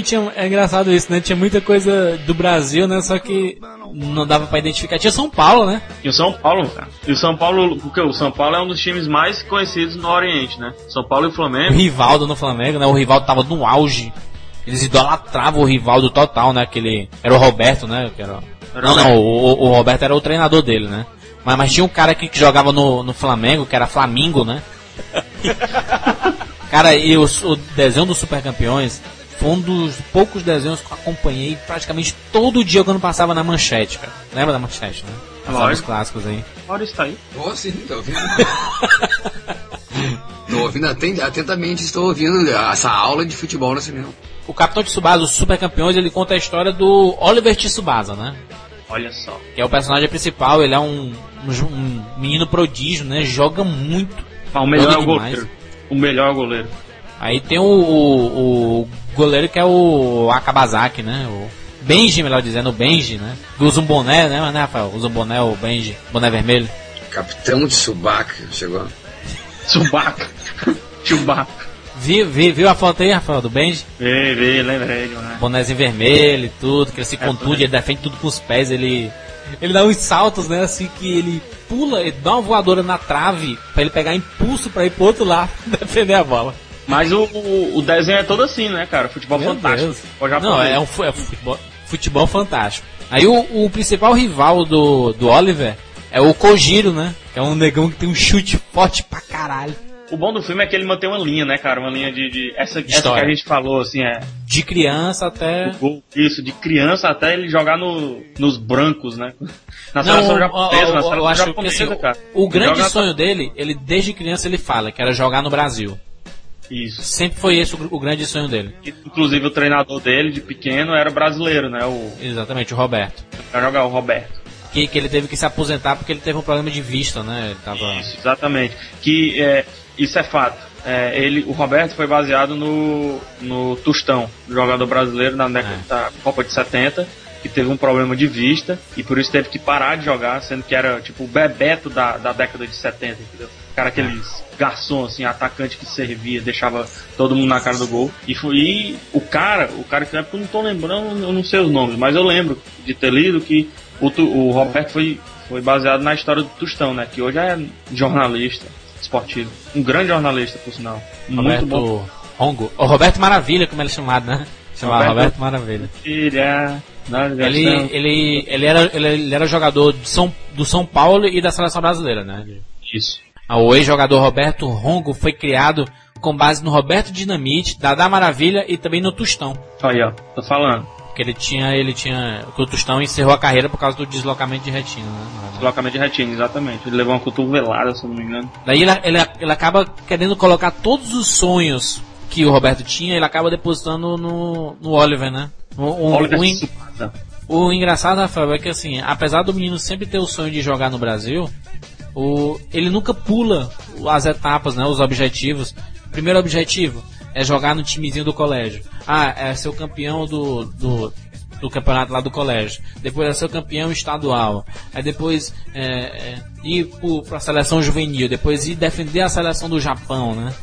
Tinha, tinha, é engraçado isso, né? Tinha muita coisa do Brasil, né? Só que não dava pra identificar. Tinha São Paulo, né? E o São Paulo, cara. E o São Paulo, porque o São Paulo é um dos times mais conhecidos no Oriente, né? São Paulo e o O Flamengo. Rivaldo no Flamengo, né? O Rivaldo tava no auge. Eles idolatravam o Rivaldo total, né? Aquele. Era o Roberto, né? Que era... Era Não, não, o, o Roberto era o treinador dele, né? Mas, mas tinha um cara aqui que jogava no, no Flamengo, que era Flamingo, né? cara, e o, o desenho dos Super Campeões foi um dos poucos desenhos que eu acompanhei praticamente todo dia quando passava na manchete, cara. Lembra da manchete, né? Passava os clássicos aí. Maurício tá aí. Tô sim, tô ouvindo. tô ouvindo aten- atentamente, estou ouvindo essa aula de futebol no cinema. O Capitão Tsubasa, os Super Campeões, ele conta a história do Oliver Tsubasa, né? Olha só. que é o personagem principal, ele é um, um, um menino prodígio, né? Joga muito. Ah, o melhor é o goleiro. O melhor é o goleiro. Aí tem o, o, o goleiro que é o Akabazaki, né? O Benji, melhor dizendo, o Benji, né? Que usa um boné, né, né, Rafael? Usa um boné, o Benji, boné vermelho. Capitão de Subaca chegou. Chewbacca. Chewbacca. Viu, viu, viu a foto aí, Rafael, do Benji? Vê, vê, lembrei demais. Bonézinho vermelho e tudo, que ele se contunde, ele defende tudo com os pés, ele. Ele dá uns saltos, né? Assim que ele pula, ele dá uma voadora na trave pra ele pegar impulso pra ir pro outro lado defender a bola. Mas o, o, o desenho é todo assim, né, cara? Futebol Meu fantástico. Deus. Não, é um é futebol, futebol fantástico. Aí o, o principal rival do, do Oliver é o Kojiro, né? Que é um negão que tem um chute forte pra caralho. O bom do filme é que ele mantém uma linha, né, cara? Uma linha de. de essa, essa que a gente falou, assim, é. De criança até. Gol, Isso, de criança até ele jogar no, nos brancos, né? Na Não, seleção japonesa, na seleção japonesa, assim, cara. o grande Joga- sonho dele, ele desde criança ele fala que era jogar no Brasil. Isso. Sempre foi esse o, o grande sonho dele. Inclusive o treinador dele, de pequeno, era brasileiro, né? O, Exatamente, o Roberto. pra jogar o Roberto. Que, que ele teve que se aposentar porque ele teve um problema de vista, né? Ele tava. Isso, exatamente. Que é, isso é fato. É, ele, o Roberto foi baseado no, no Tostão, jogador brasileiro na década É. da Copa de 70, que teve um problema de vista e por isso teve que parar de jogar, sendo que era tipo o Bebeto da, da década de 70, entendeu? Cara, aqueles garçom, assim, atacante que servia, deixava todo mundo na cara do gol. E, foi, e o cara, o cara que na época eu não tô lembrando, eu não sei os nomes, mas eu lembro de ter lido que o, o Roberto foi, foi baseado na história do Tostão, né? Que hoje é jornalista esportivo. Um grande jornalista, por sinal. Muito bom. Roberto Rongo. O Roberto Maravilha, como ele é chamado, né? Chamado Roberto- Roberto, Maravilha. Filha, Ele, ele, ele, era, ele, ele era jogador de São, do São Paulo e da seleção brasileira, né? Isso. O ex-jogador Roberto Rongo foi criado com base no Roberto Dinamite, Dadá Maravilha e também no Tostão. Aí, ó, tô falando. Porque ele tinha, ele tinha. que O Tostão encerrou a carreira por causa do deslocamento de retina, né? Deslocamento de retina, exatamente. Ele levou uma cotovelada, se não me engano. Daí ele, ele, ele acaba querendo colocar todos os sonhos que o Roberto tinha, ele acaba depositando no, no Oliver, né? O, Oliver o engraçado, Rafael, é que assim, apesar do menino sempre ter o sonho de jogar no Brasil, o, ele nunca pula as etapas, né? Os objetivos. Primeiro objetivo é jogar no timezinho do colégio. Ah, é ser o campeão do, do, do campeonato lá do colégio. Depois é ser o campeão estadual. Aí depois é, é, ir pro, pra seleção juvenil. Depois ir defender a seleção do Japão, né?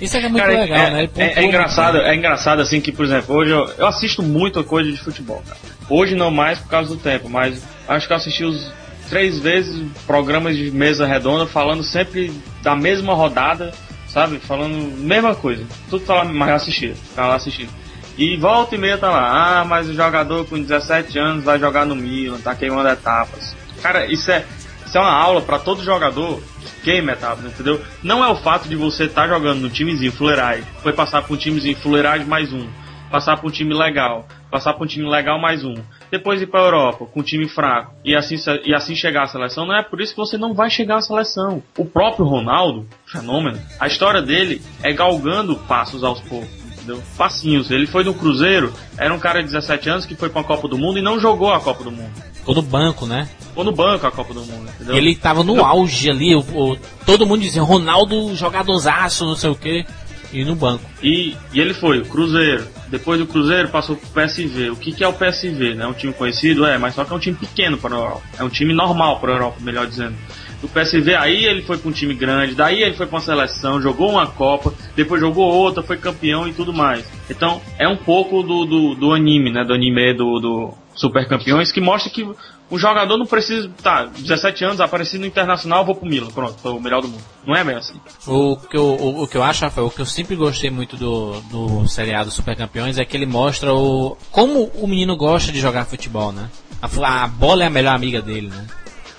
Isso é é muito Cara, legal, é, né? É- é engraçado, é engraçado assim que, por exemplo, hoje eu, eu assisto muita coisa de futebol, cara. Hoje não mais por causa do tempo, mas acho que eu assisti os três vezes programas de mesa redonda falando sempre da mesma rodada, sabe? Falando mesma coisa. Tudo falando, mas eu assistia, tava lá assistindo. E volta e meia tá lá, ah, mas o jogador com 17 anos vai jogar no Milan, tá queimando etapas. Cara, isso é, isso é uma aula pra todo jogador que queima etapas, entendeu? Não é o fato de você estar jogando no timezinho fuleiragem, foi passar pra um timezinho fuleiragem mais um, passar pra um time legal, passar pra um time legal mais um, depois ir pra Europa com um time fraco e assim, e assim chegar à seleção, não é por isso que você não vai chegar à seleção. O próprio Ronaldo, fenômeno, a história dele é galgando passos aos poucos. Entendeu? Passinhos. Ele foi no Cruzeiro, era um cara de 17 anos que foi pra Copa do Mundo e não jogou a Copa do Mundo. Ficou no banco, né? Ficou no banco a Copa do Mundo, entendeu? Ele tava no auge ali, o, o- todo mundo dizia Ronaldo jogadorzaço, não sei o que, e no banco. E, e ele foi, o Cruzeiro. Depois do Cruzeiro passou pro PSV. O que, que é o PSV? Né? É um time conhecido? É, mas só que é um time pequeno para a Europa. É um time normal para a Europa, melhor dizendo. Do PSV, aí ele foi para um time grande, daí ele foi para uma seleção, jogou uma Copa, depois jogou outra, foi campeão e tudo mais. Então, é um pouco do, do, do anime, né? Do anime do, do Super Campeões, que mostra que o jogador não precisa, tá, 17 anos, apareci no Internacional, vou pro Milan, pronto, foi o melhor do mundo. Não é bem assim. O que eu, o, o que eu acho, Rafael, o que eu sempre gostei muito do, do seriado Super Campeões é que ele mostra o como o menino gosta de jogar futebol, né? A, a bola é a melhor amiga dele, né?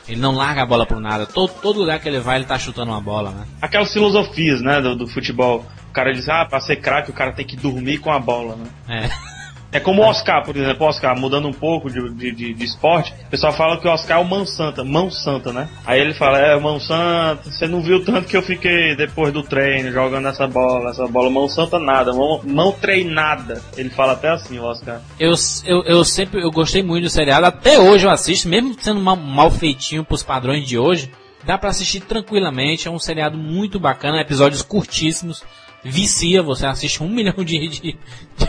Ele não larga a bola por nada. Todo, todo lugar que ele vai, ele tá chutando uma bola, né? aquelas filosofias, né, do, do futebol. O cara diz, ah, pra ser craque o cara tem que dormir com a bola, né? É. É como o Oscar, por exemplo, Oscar, mudando um pouco de, de, de, esporte, o pessoal fala que o Oscar é o mão santa, mão santa, né? Aí ele fala, é, mão santa, você não viu tanto que eu fiquei depois do treino jogando essa bola, essa bola, mão santa nada, mão, mão treinada. Ele fala até assim, o Oscar. Eu, eu, eu sempre eu gostei muito do seriado, até hoje eu assisto, mesmo sendo mal, mal feitinho pros padrões de hoje, dá pra assistir tranquilamente, é um seriado muito bacana, episódios curtíssimos, vicia, você assiste um milhão de, de, de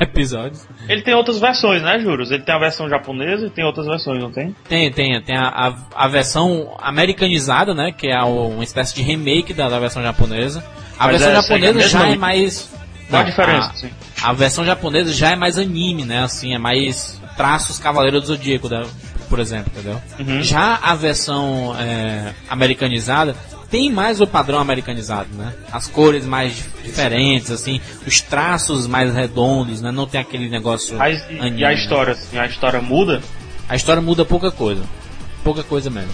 episódios. Ele tem outras versões, né, Juros? Ele tem a versão japonesa e tem outras versões, não tem? Tem, tem, tem a, a, a versão americanizada, né, que é uma espécie de remake da, da versão japonesa. A Mas versão é, japonesa já mesma- é mais... Qual a diferença? a- sim? A versão japonesa já é mais anime, né? Assim, é mais traços Cavaleiro do Zodíaco, da- por exemplo, entendeu? Uhum. Já a versão é, americanizada tem mais o padrão americanizado, né? As cores mais dif- diferentes, assim, os traços mais redondos, né? Não tem aquele negócio e, anime, e a né? história, assim, a história muda? A história muda pouca coisa. Pouca coisa mesmo.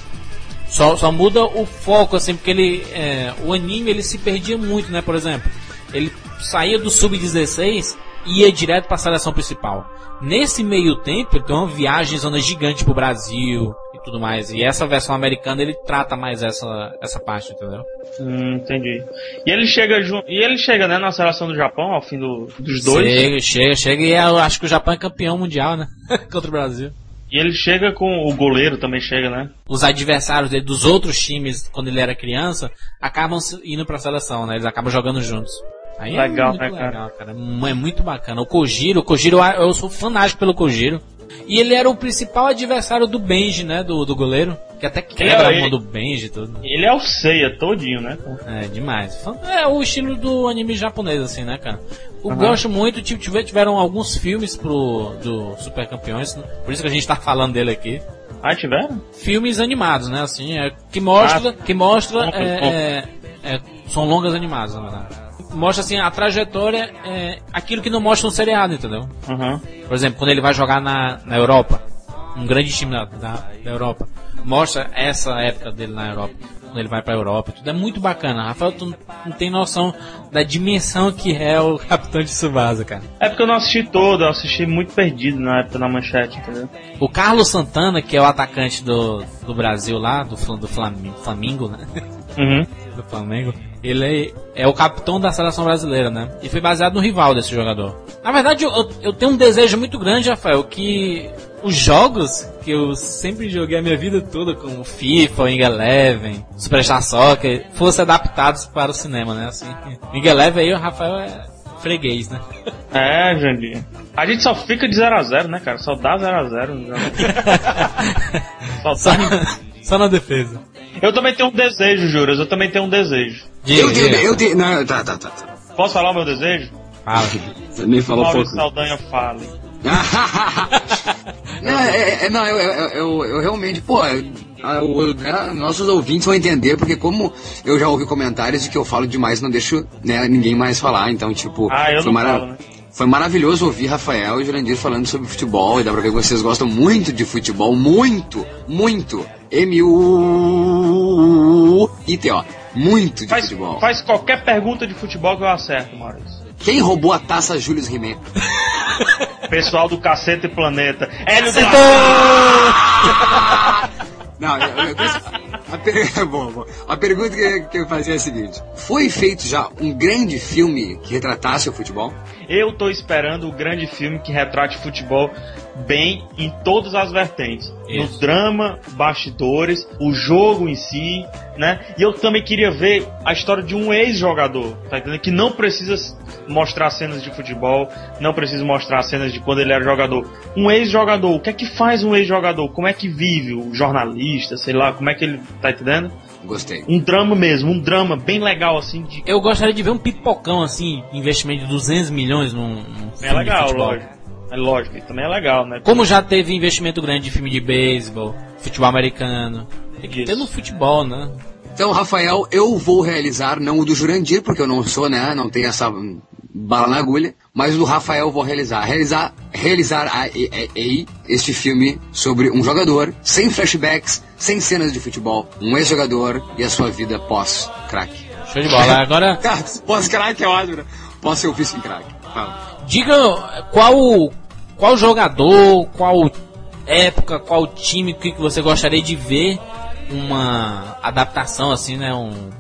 Só, só muda o foco, assim, porque ele. é, o anime ele se perdia muito, né? Por exemplo, ele saía do sub-16 e ia direto para a seleção principal. Nesse meio tempo, ele tem uma viagem zona gigante pro Brasil tudo mais. E essa versão americana ele trata mais essa, essa parte, entendeu? Hum, entendi. E ele chega junto. E ele chega, né, na seleção do Japão, ao fim do- dos dois. Chega, chega, chega. E eu acho que o Japão é campeão mundial, né? Contra o Brasil. E ele chega com. O goleiro também chega, né? Os adversários dele, dos outros times, quando ele era criança, acabam indo pra seleção, né? Eles acabam jogando juntos. Aí Legal, é muito né, cara? legal, cara. É muito bacana. O Kojiro, o Kojiro, eu sou fanático pelo Kojiro. E ele era o principal adversário do Benji, né? Do, do goleiro. Que até quebra Ele- a mão do Benji e tudo. Ele é o Seiya todinho, né? É, demais. É o estilo do anime japonês, assim, né, cara? Eu Aham. gosto muito, tive- tiveram alguns filmes pro, do Super Campeões, né? por isso que a gente tá falando dele aqui. Ah, tiveram? Filmes animados, né, assim, é, que mostra, Ah. que mostra, é, é, é, são longas animadas, na verdade. Mostra, assim, a trajetória, é, aquilo que não mostra um seriado, entendeu? Aham. Por exemplo, quando ele vai jogar na, na Europa, um grande time da, da, da Europa, mostra essa época dele na Europa, quando ele vai pra Europa, tudo é muito bacana. Rafael, tu não tem noção da dimensão que é o Capitão de Tsubasa, cara. É porque eu não assisti todo, eu assisti muito perdido na época na manchete, entendeu? O Carlos Santana, que é o atacante do, do Brasil lá, do, do Flam- Flamengo, né? Uhum. do Flamengo, ele é, é o capitão da seleção brasileira, né? E foi baseado no rival desse jogador. Na verdade, eu, eu- tenho um desejo muito grande, Rafael, que os jogos que eu sempre joguei a minha vida toda, como FIFA, Wing Eleven, Superstar Soccer, fossem adaptados para o cinema, né? Assim, Wing Eleven aí, o Rafael é freguês, né? É, Jandir. A gente só fica de 0 a 0 né, cara? Só dá 0 a 0 Só Só. Só na defesa. Eu também tenho um desejo, Juras. Eu também tenho um desejo. Eu Diga, tenho, eu diga. tenho. Não, tá, tá, tá. tá. Posso falar o meu desejo? Fala. Você nem falou Maurício pouco. Saldanha fale. não, é, é- não eu, eu, eu, eu realmente, pô, é, o- né, nossos ouvintes vão entender, porque como eu já ouvi comentários de que eu falo demais, não deixo né, ninguém mais falar, então, tipo, Ah, eu foi, mara- falo, né? foi maravilhoso ouvir Rafael e Jurandir falando sobre futebol, e dá pra ver que vocês gostam muito de futebol, muito, muito, M-U-I-T-O, muito de Faz, futebol. faz qualquer pergunta de futebol que eu acerto, Maurício. Quem roubou a taça Július Rimet? Pessoal do Cacete Planeta. Hélio Não, eu, eu, a, per- bom, bom. a pergunta que, que eu fazia é a seguinte: Foi feito já um grande filme que retratasse o futebol? Eu tô esperando o grande filme que retrate futebol bem em todas as vertentes. Isso. No drama, bastidores, o jogo em si, né? E eu também queria ver a história de um ex-jogador, tá entendendo? Que não precisa mostrar cenas de futebol, não precisa mostrar cenas de quando ele era jogador. Um ex-jogador, o que é que faz um ex-jogador? Como é que vive o jornalista, sei lá, como é que ele, tá entendendo? Gostei. Um drama mesmo, um drama bem legal assim de Eu gostaria de ver um pipocão assim, investimento de 200 milhões num, num É legal, futebol. lógico. É lógico, e também é legal, né? Como já teve investimento grande de filme de beisebol, futebol americano. Tem que ter Isso. no futebol, né? Então, Rafael, eu vou realizar, não o do Jurandir, porque eu não sou, né? Não tenho essa bala na agulha, mas o do Rafael eu vou realizar. Realizar, realizar a, e- e- e- este filme sobre um jogador, sem flashbacks, sem cenas de futebol, um ex-jogador e a sua vida pós-crack. Show de bola. Agora, Pós-crack é ótimo, né? Pós ser vice em crack. Fala. diga qual qual jogador, qual época, qual time que que você gostaria de ver uma adaptação assim, né? Um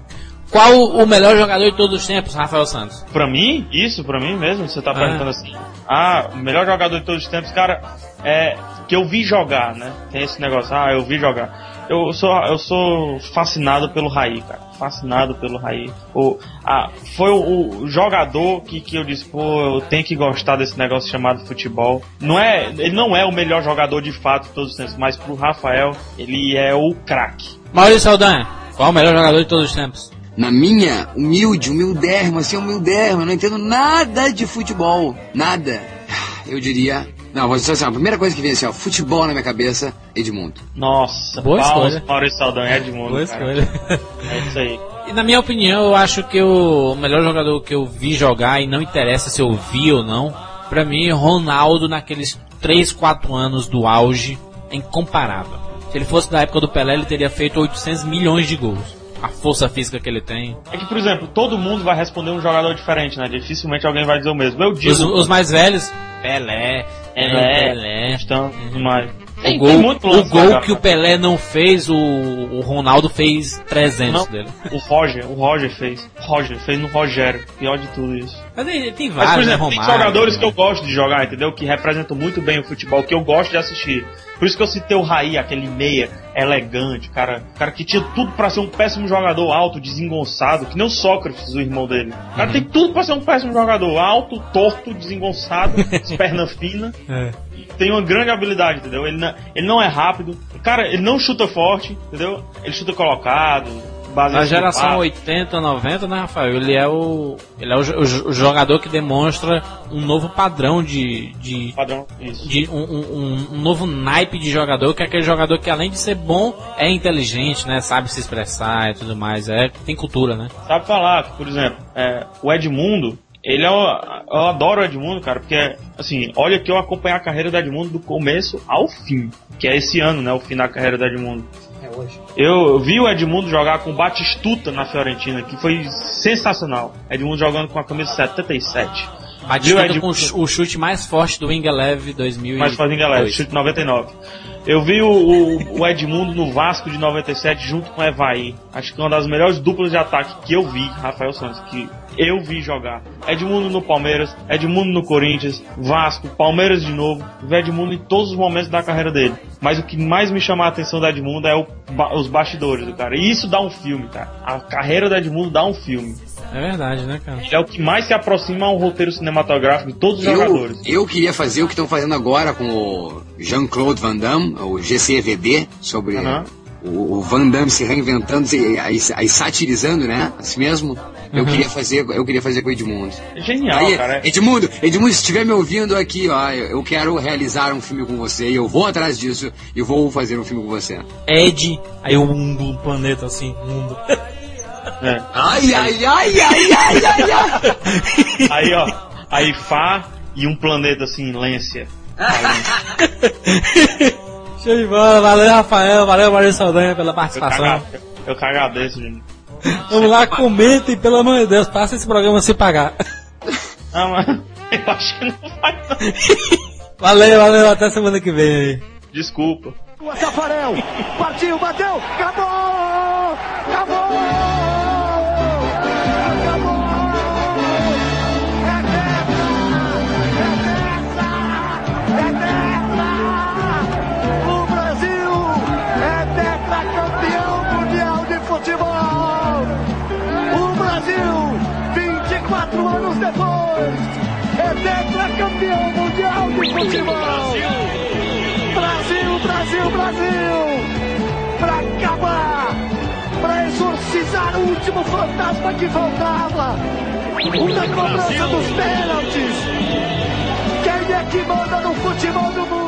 qual o melhor jogador de todos os tempos, Rafael Santos? Pra mim, isso, pra mim mesmo, você tá Ah. perguntando assim. Ah, o melhor jogador de todos os tempos, cara, é que eu vi jogar, né? Tem esse negócio, ah, eu vi jogar. Eu sou, eu sou fascinado pelo Raí, cara. Fascinado pelo Raí. O, ah, foi o, o jogador que, que eu disse, pô, eu tenho que gostar desse negócio chamado futebol. Não é, ele não é o melhor jogador de fato de todos os tempos, mas pro Rafael, ele é o craque. Maurício Saldanha, qual o melhor jogador de todos os tempos? Na minha humilde, humildérrima, assim, humildérrima, eu não entendo nada de futebol. Nada. Eu diria. Não, vou dizer assim, a primeira coisa que vem assim, ó, futebol na minha cabeça, Edmundo. Nossa, Boa palmas, escolha. Maurício Saldanha, Edmundo. Boa cara. escolha. É isso aí. E na minha opinião, eu acho que o melhor jogador que eu vi jogar, e não interessa se eu vi ou não, pra mim, Ronaldo naqueles 3, 4 anos do auge, é incomparável. Se ele fosse da época do Pelé, ele teria feito 800 milhões de gols. A força física que ele tem. É que, por exemplo, todo mundo vai responder um jogador diferente, né? Dificilmente alguém vai dizer o mesmo. Eu digo. Os, os mais velhos, Pelé, Pelé, Pelé. Então, tudo mais. Tem, o gol, tem muito o lance gol que o Pelé não fez, o, o Ronaldo fez 300 Não, dele. o Roger, o Roger fez. Roger, fez no Rogério. Pior de tudo isso. Mas tem, tem Mas, por vários, né, exemplo, tem Romário. jogadores que eu gosto de jogar, entendeu? Que representam muito bem o futebol, que eu gosto de assistir. Por isso que eu citei o Raí, aquele meia elegante, cara, cara que tinha tudo pra ser um péssimo jogador alto, desengonçado, que nem o Sócrates, o irmão dele. O cara tem tudo pra ser um péssimo jogador, alto, torto, desengonçado, perna fina. É. Tem uma grande habilidade, entendeu? Ele não, ele não é rápido. Cara, ele não chuta forte, entendeu? Ele chuta colocado, Na geração passe. 80, 90, né, Rafael? Ele é o. Ele é o, o o jogador que demonstra um novo padrão de. de Padrão, isso. de um, um- um- novo naipe de jogador, que é aquele jogador que além de ser bom, é inteligente, né? Sabe se expressar e tudo mais. É, tem cultura, né? Sabe falar, por exemplo, é, o Edmundo, ele é. o- Eu adoro o Edmundo, cara, porque, assim, olha que eu acompanhei a carreira do Edmundo do começo ao fim, que é esse ano, né? O fim da carreira do Edmundo. É hoje. Eu vi o Edmundo jogar com o Batistuta na Fiorentina, que foi sensacional. Edmundo jogando com a camisa 77. Batista Edmundo? com o chu- o chute mais forte do Wing Eleven 2000 Mas fazendo galera, chute 99. Eu vi o, o- o Edmundo no Vasco de 97 junto com o Evaí. Acho que é uma das melhores duplas de ataque que eu vi, Rafael Santos, que eu vi jogar. Edmundo no Palmeiras, Edmundo no Corinthians, Vasco, Palmeiras de novo. Vi Edmundo em todos os momentos da carreira dele. Mas o que mais me chama a atenção do Edmundo é o os bastidores do cara. E isso dá um filme, cara. A carreira do Edmundo dá um filme. É verdade, né, cara? Ele é o que mais se aproxima a um roteiro cinematográfico de todos os Eu, jogadores. eu queria fazer o que estão fazendo agora com o Jean-Claude Van Damme, o GCVD, sobre. O, o Van Damme se reinventando, se, aí, aí satirizando, né? Assim mesmo. Eu queria fazer, eu queria fazer com o Edmundo. Genial, Aí, cara. Edmundo, Edmundo, se estiver me ouvindo aqui, ó, eu eu quero realizar um filme com você e eu vou atrás disso e vou fazer um filme com você. Ed, aí o mundo, o planeta assim, mundo. É. Ai, ai, ai, ai, ai, ai, ai. Aí, ó, aí Fá e um planeta assim, Lência. Show de bola, valeu Rafael, valeu Maria Saldanha pela participação. eu cagadeço, gente. Vamos lá, comentem, pelo amor de Deus, faça esse programa sem pagar. Ah, mas eu acho que não vai não. Valeu, valeu, até semana que vem aí. Desculpa. Tafarel, partiu, bateu, acabou! Futebol! Brasil, Brasil, Brasil! Pra acabar! Pra exorcizar o último fantasma que faltava! Da cobrança dos pênaltis! Quem é que manda no futebol do mundo?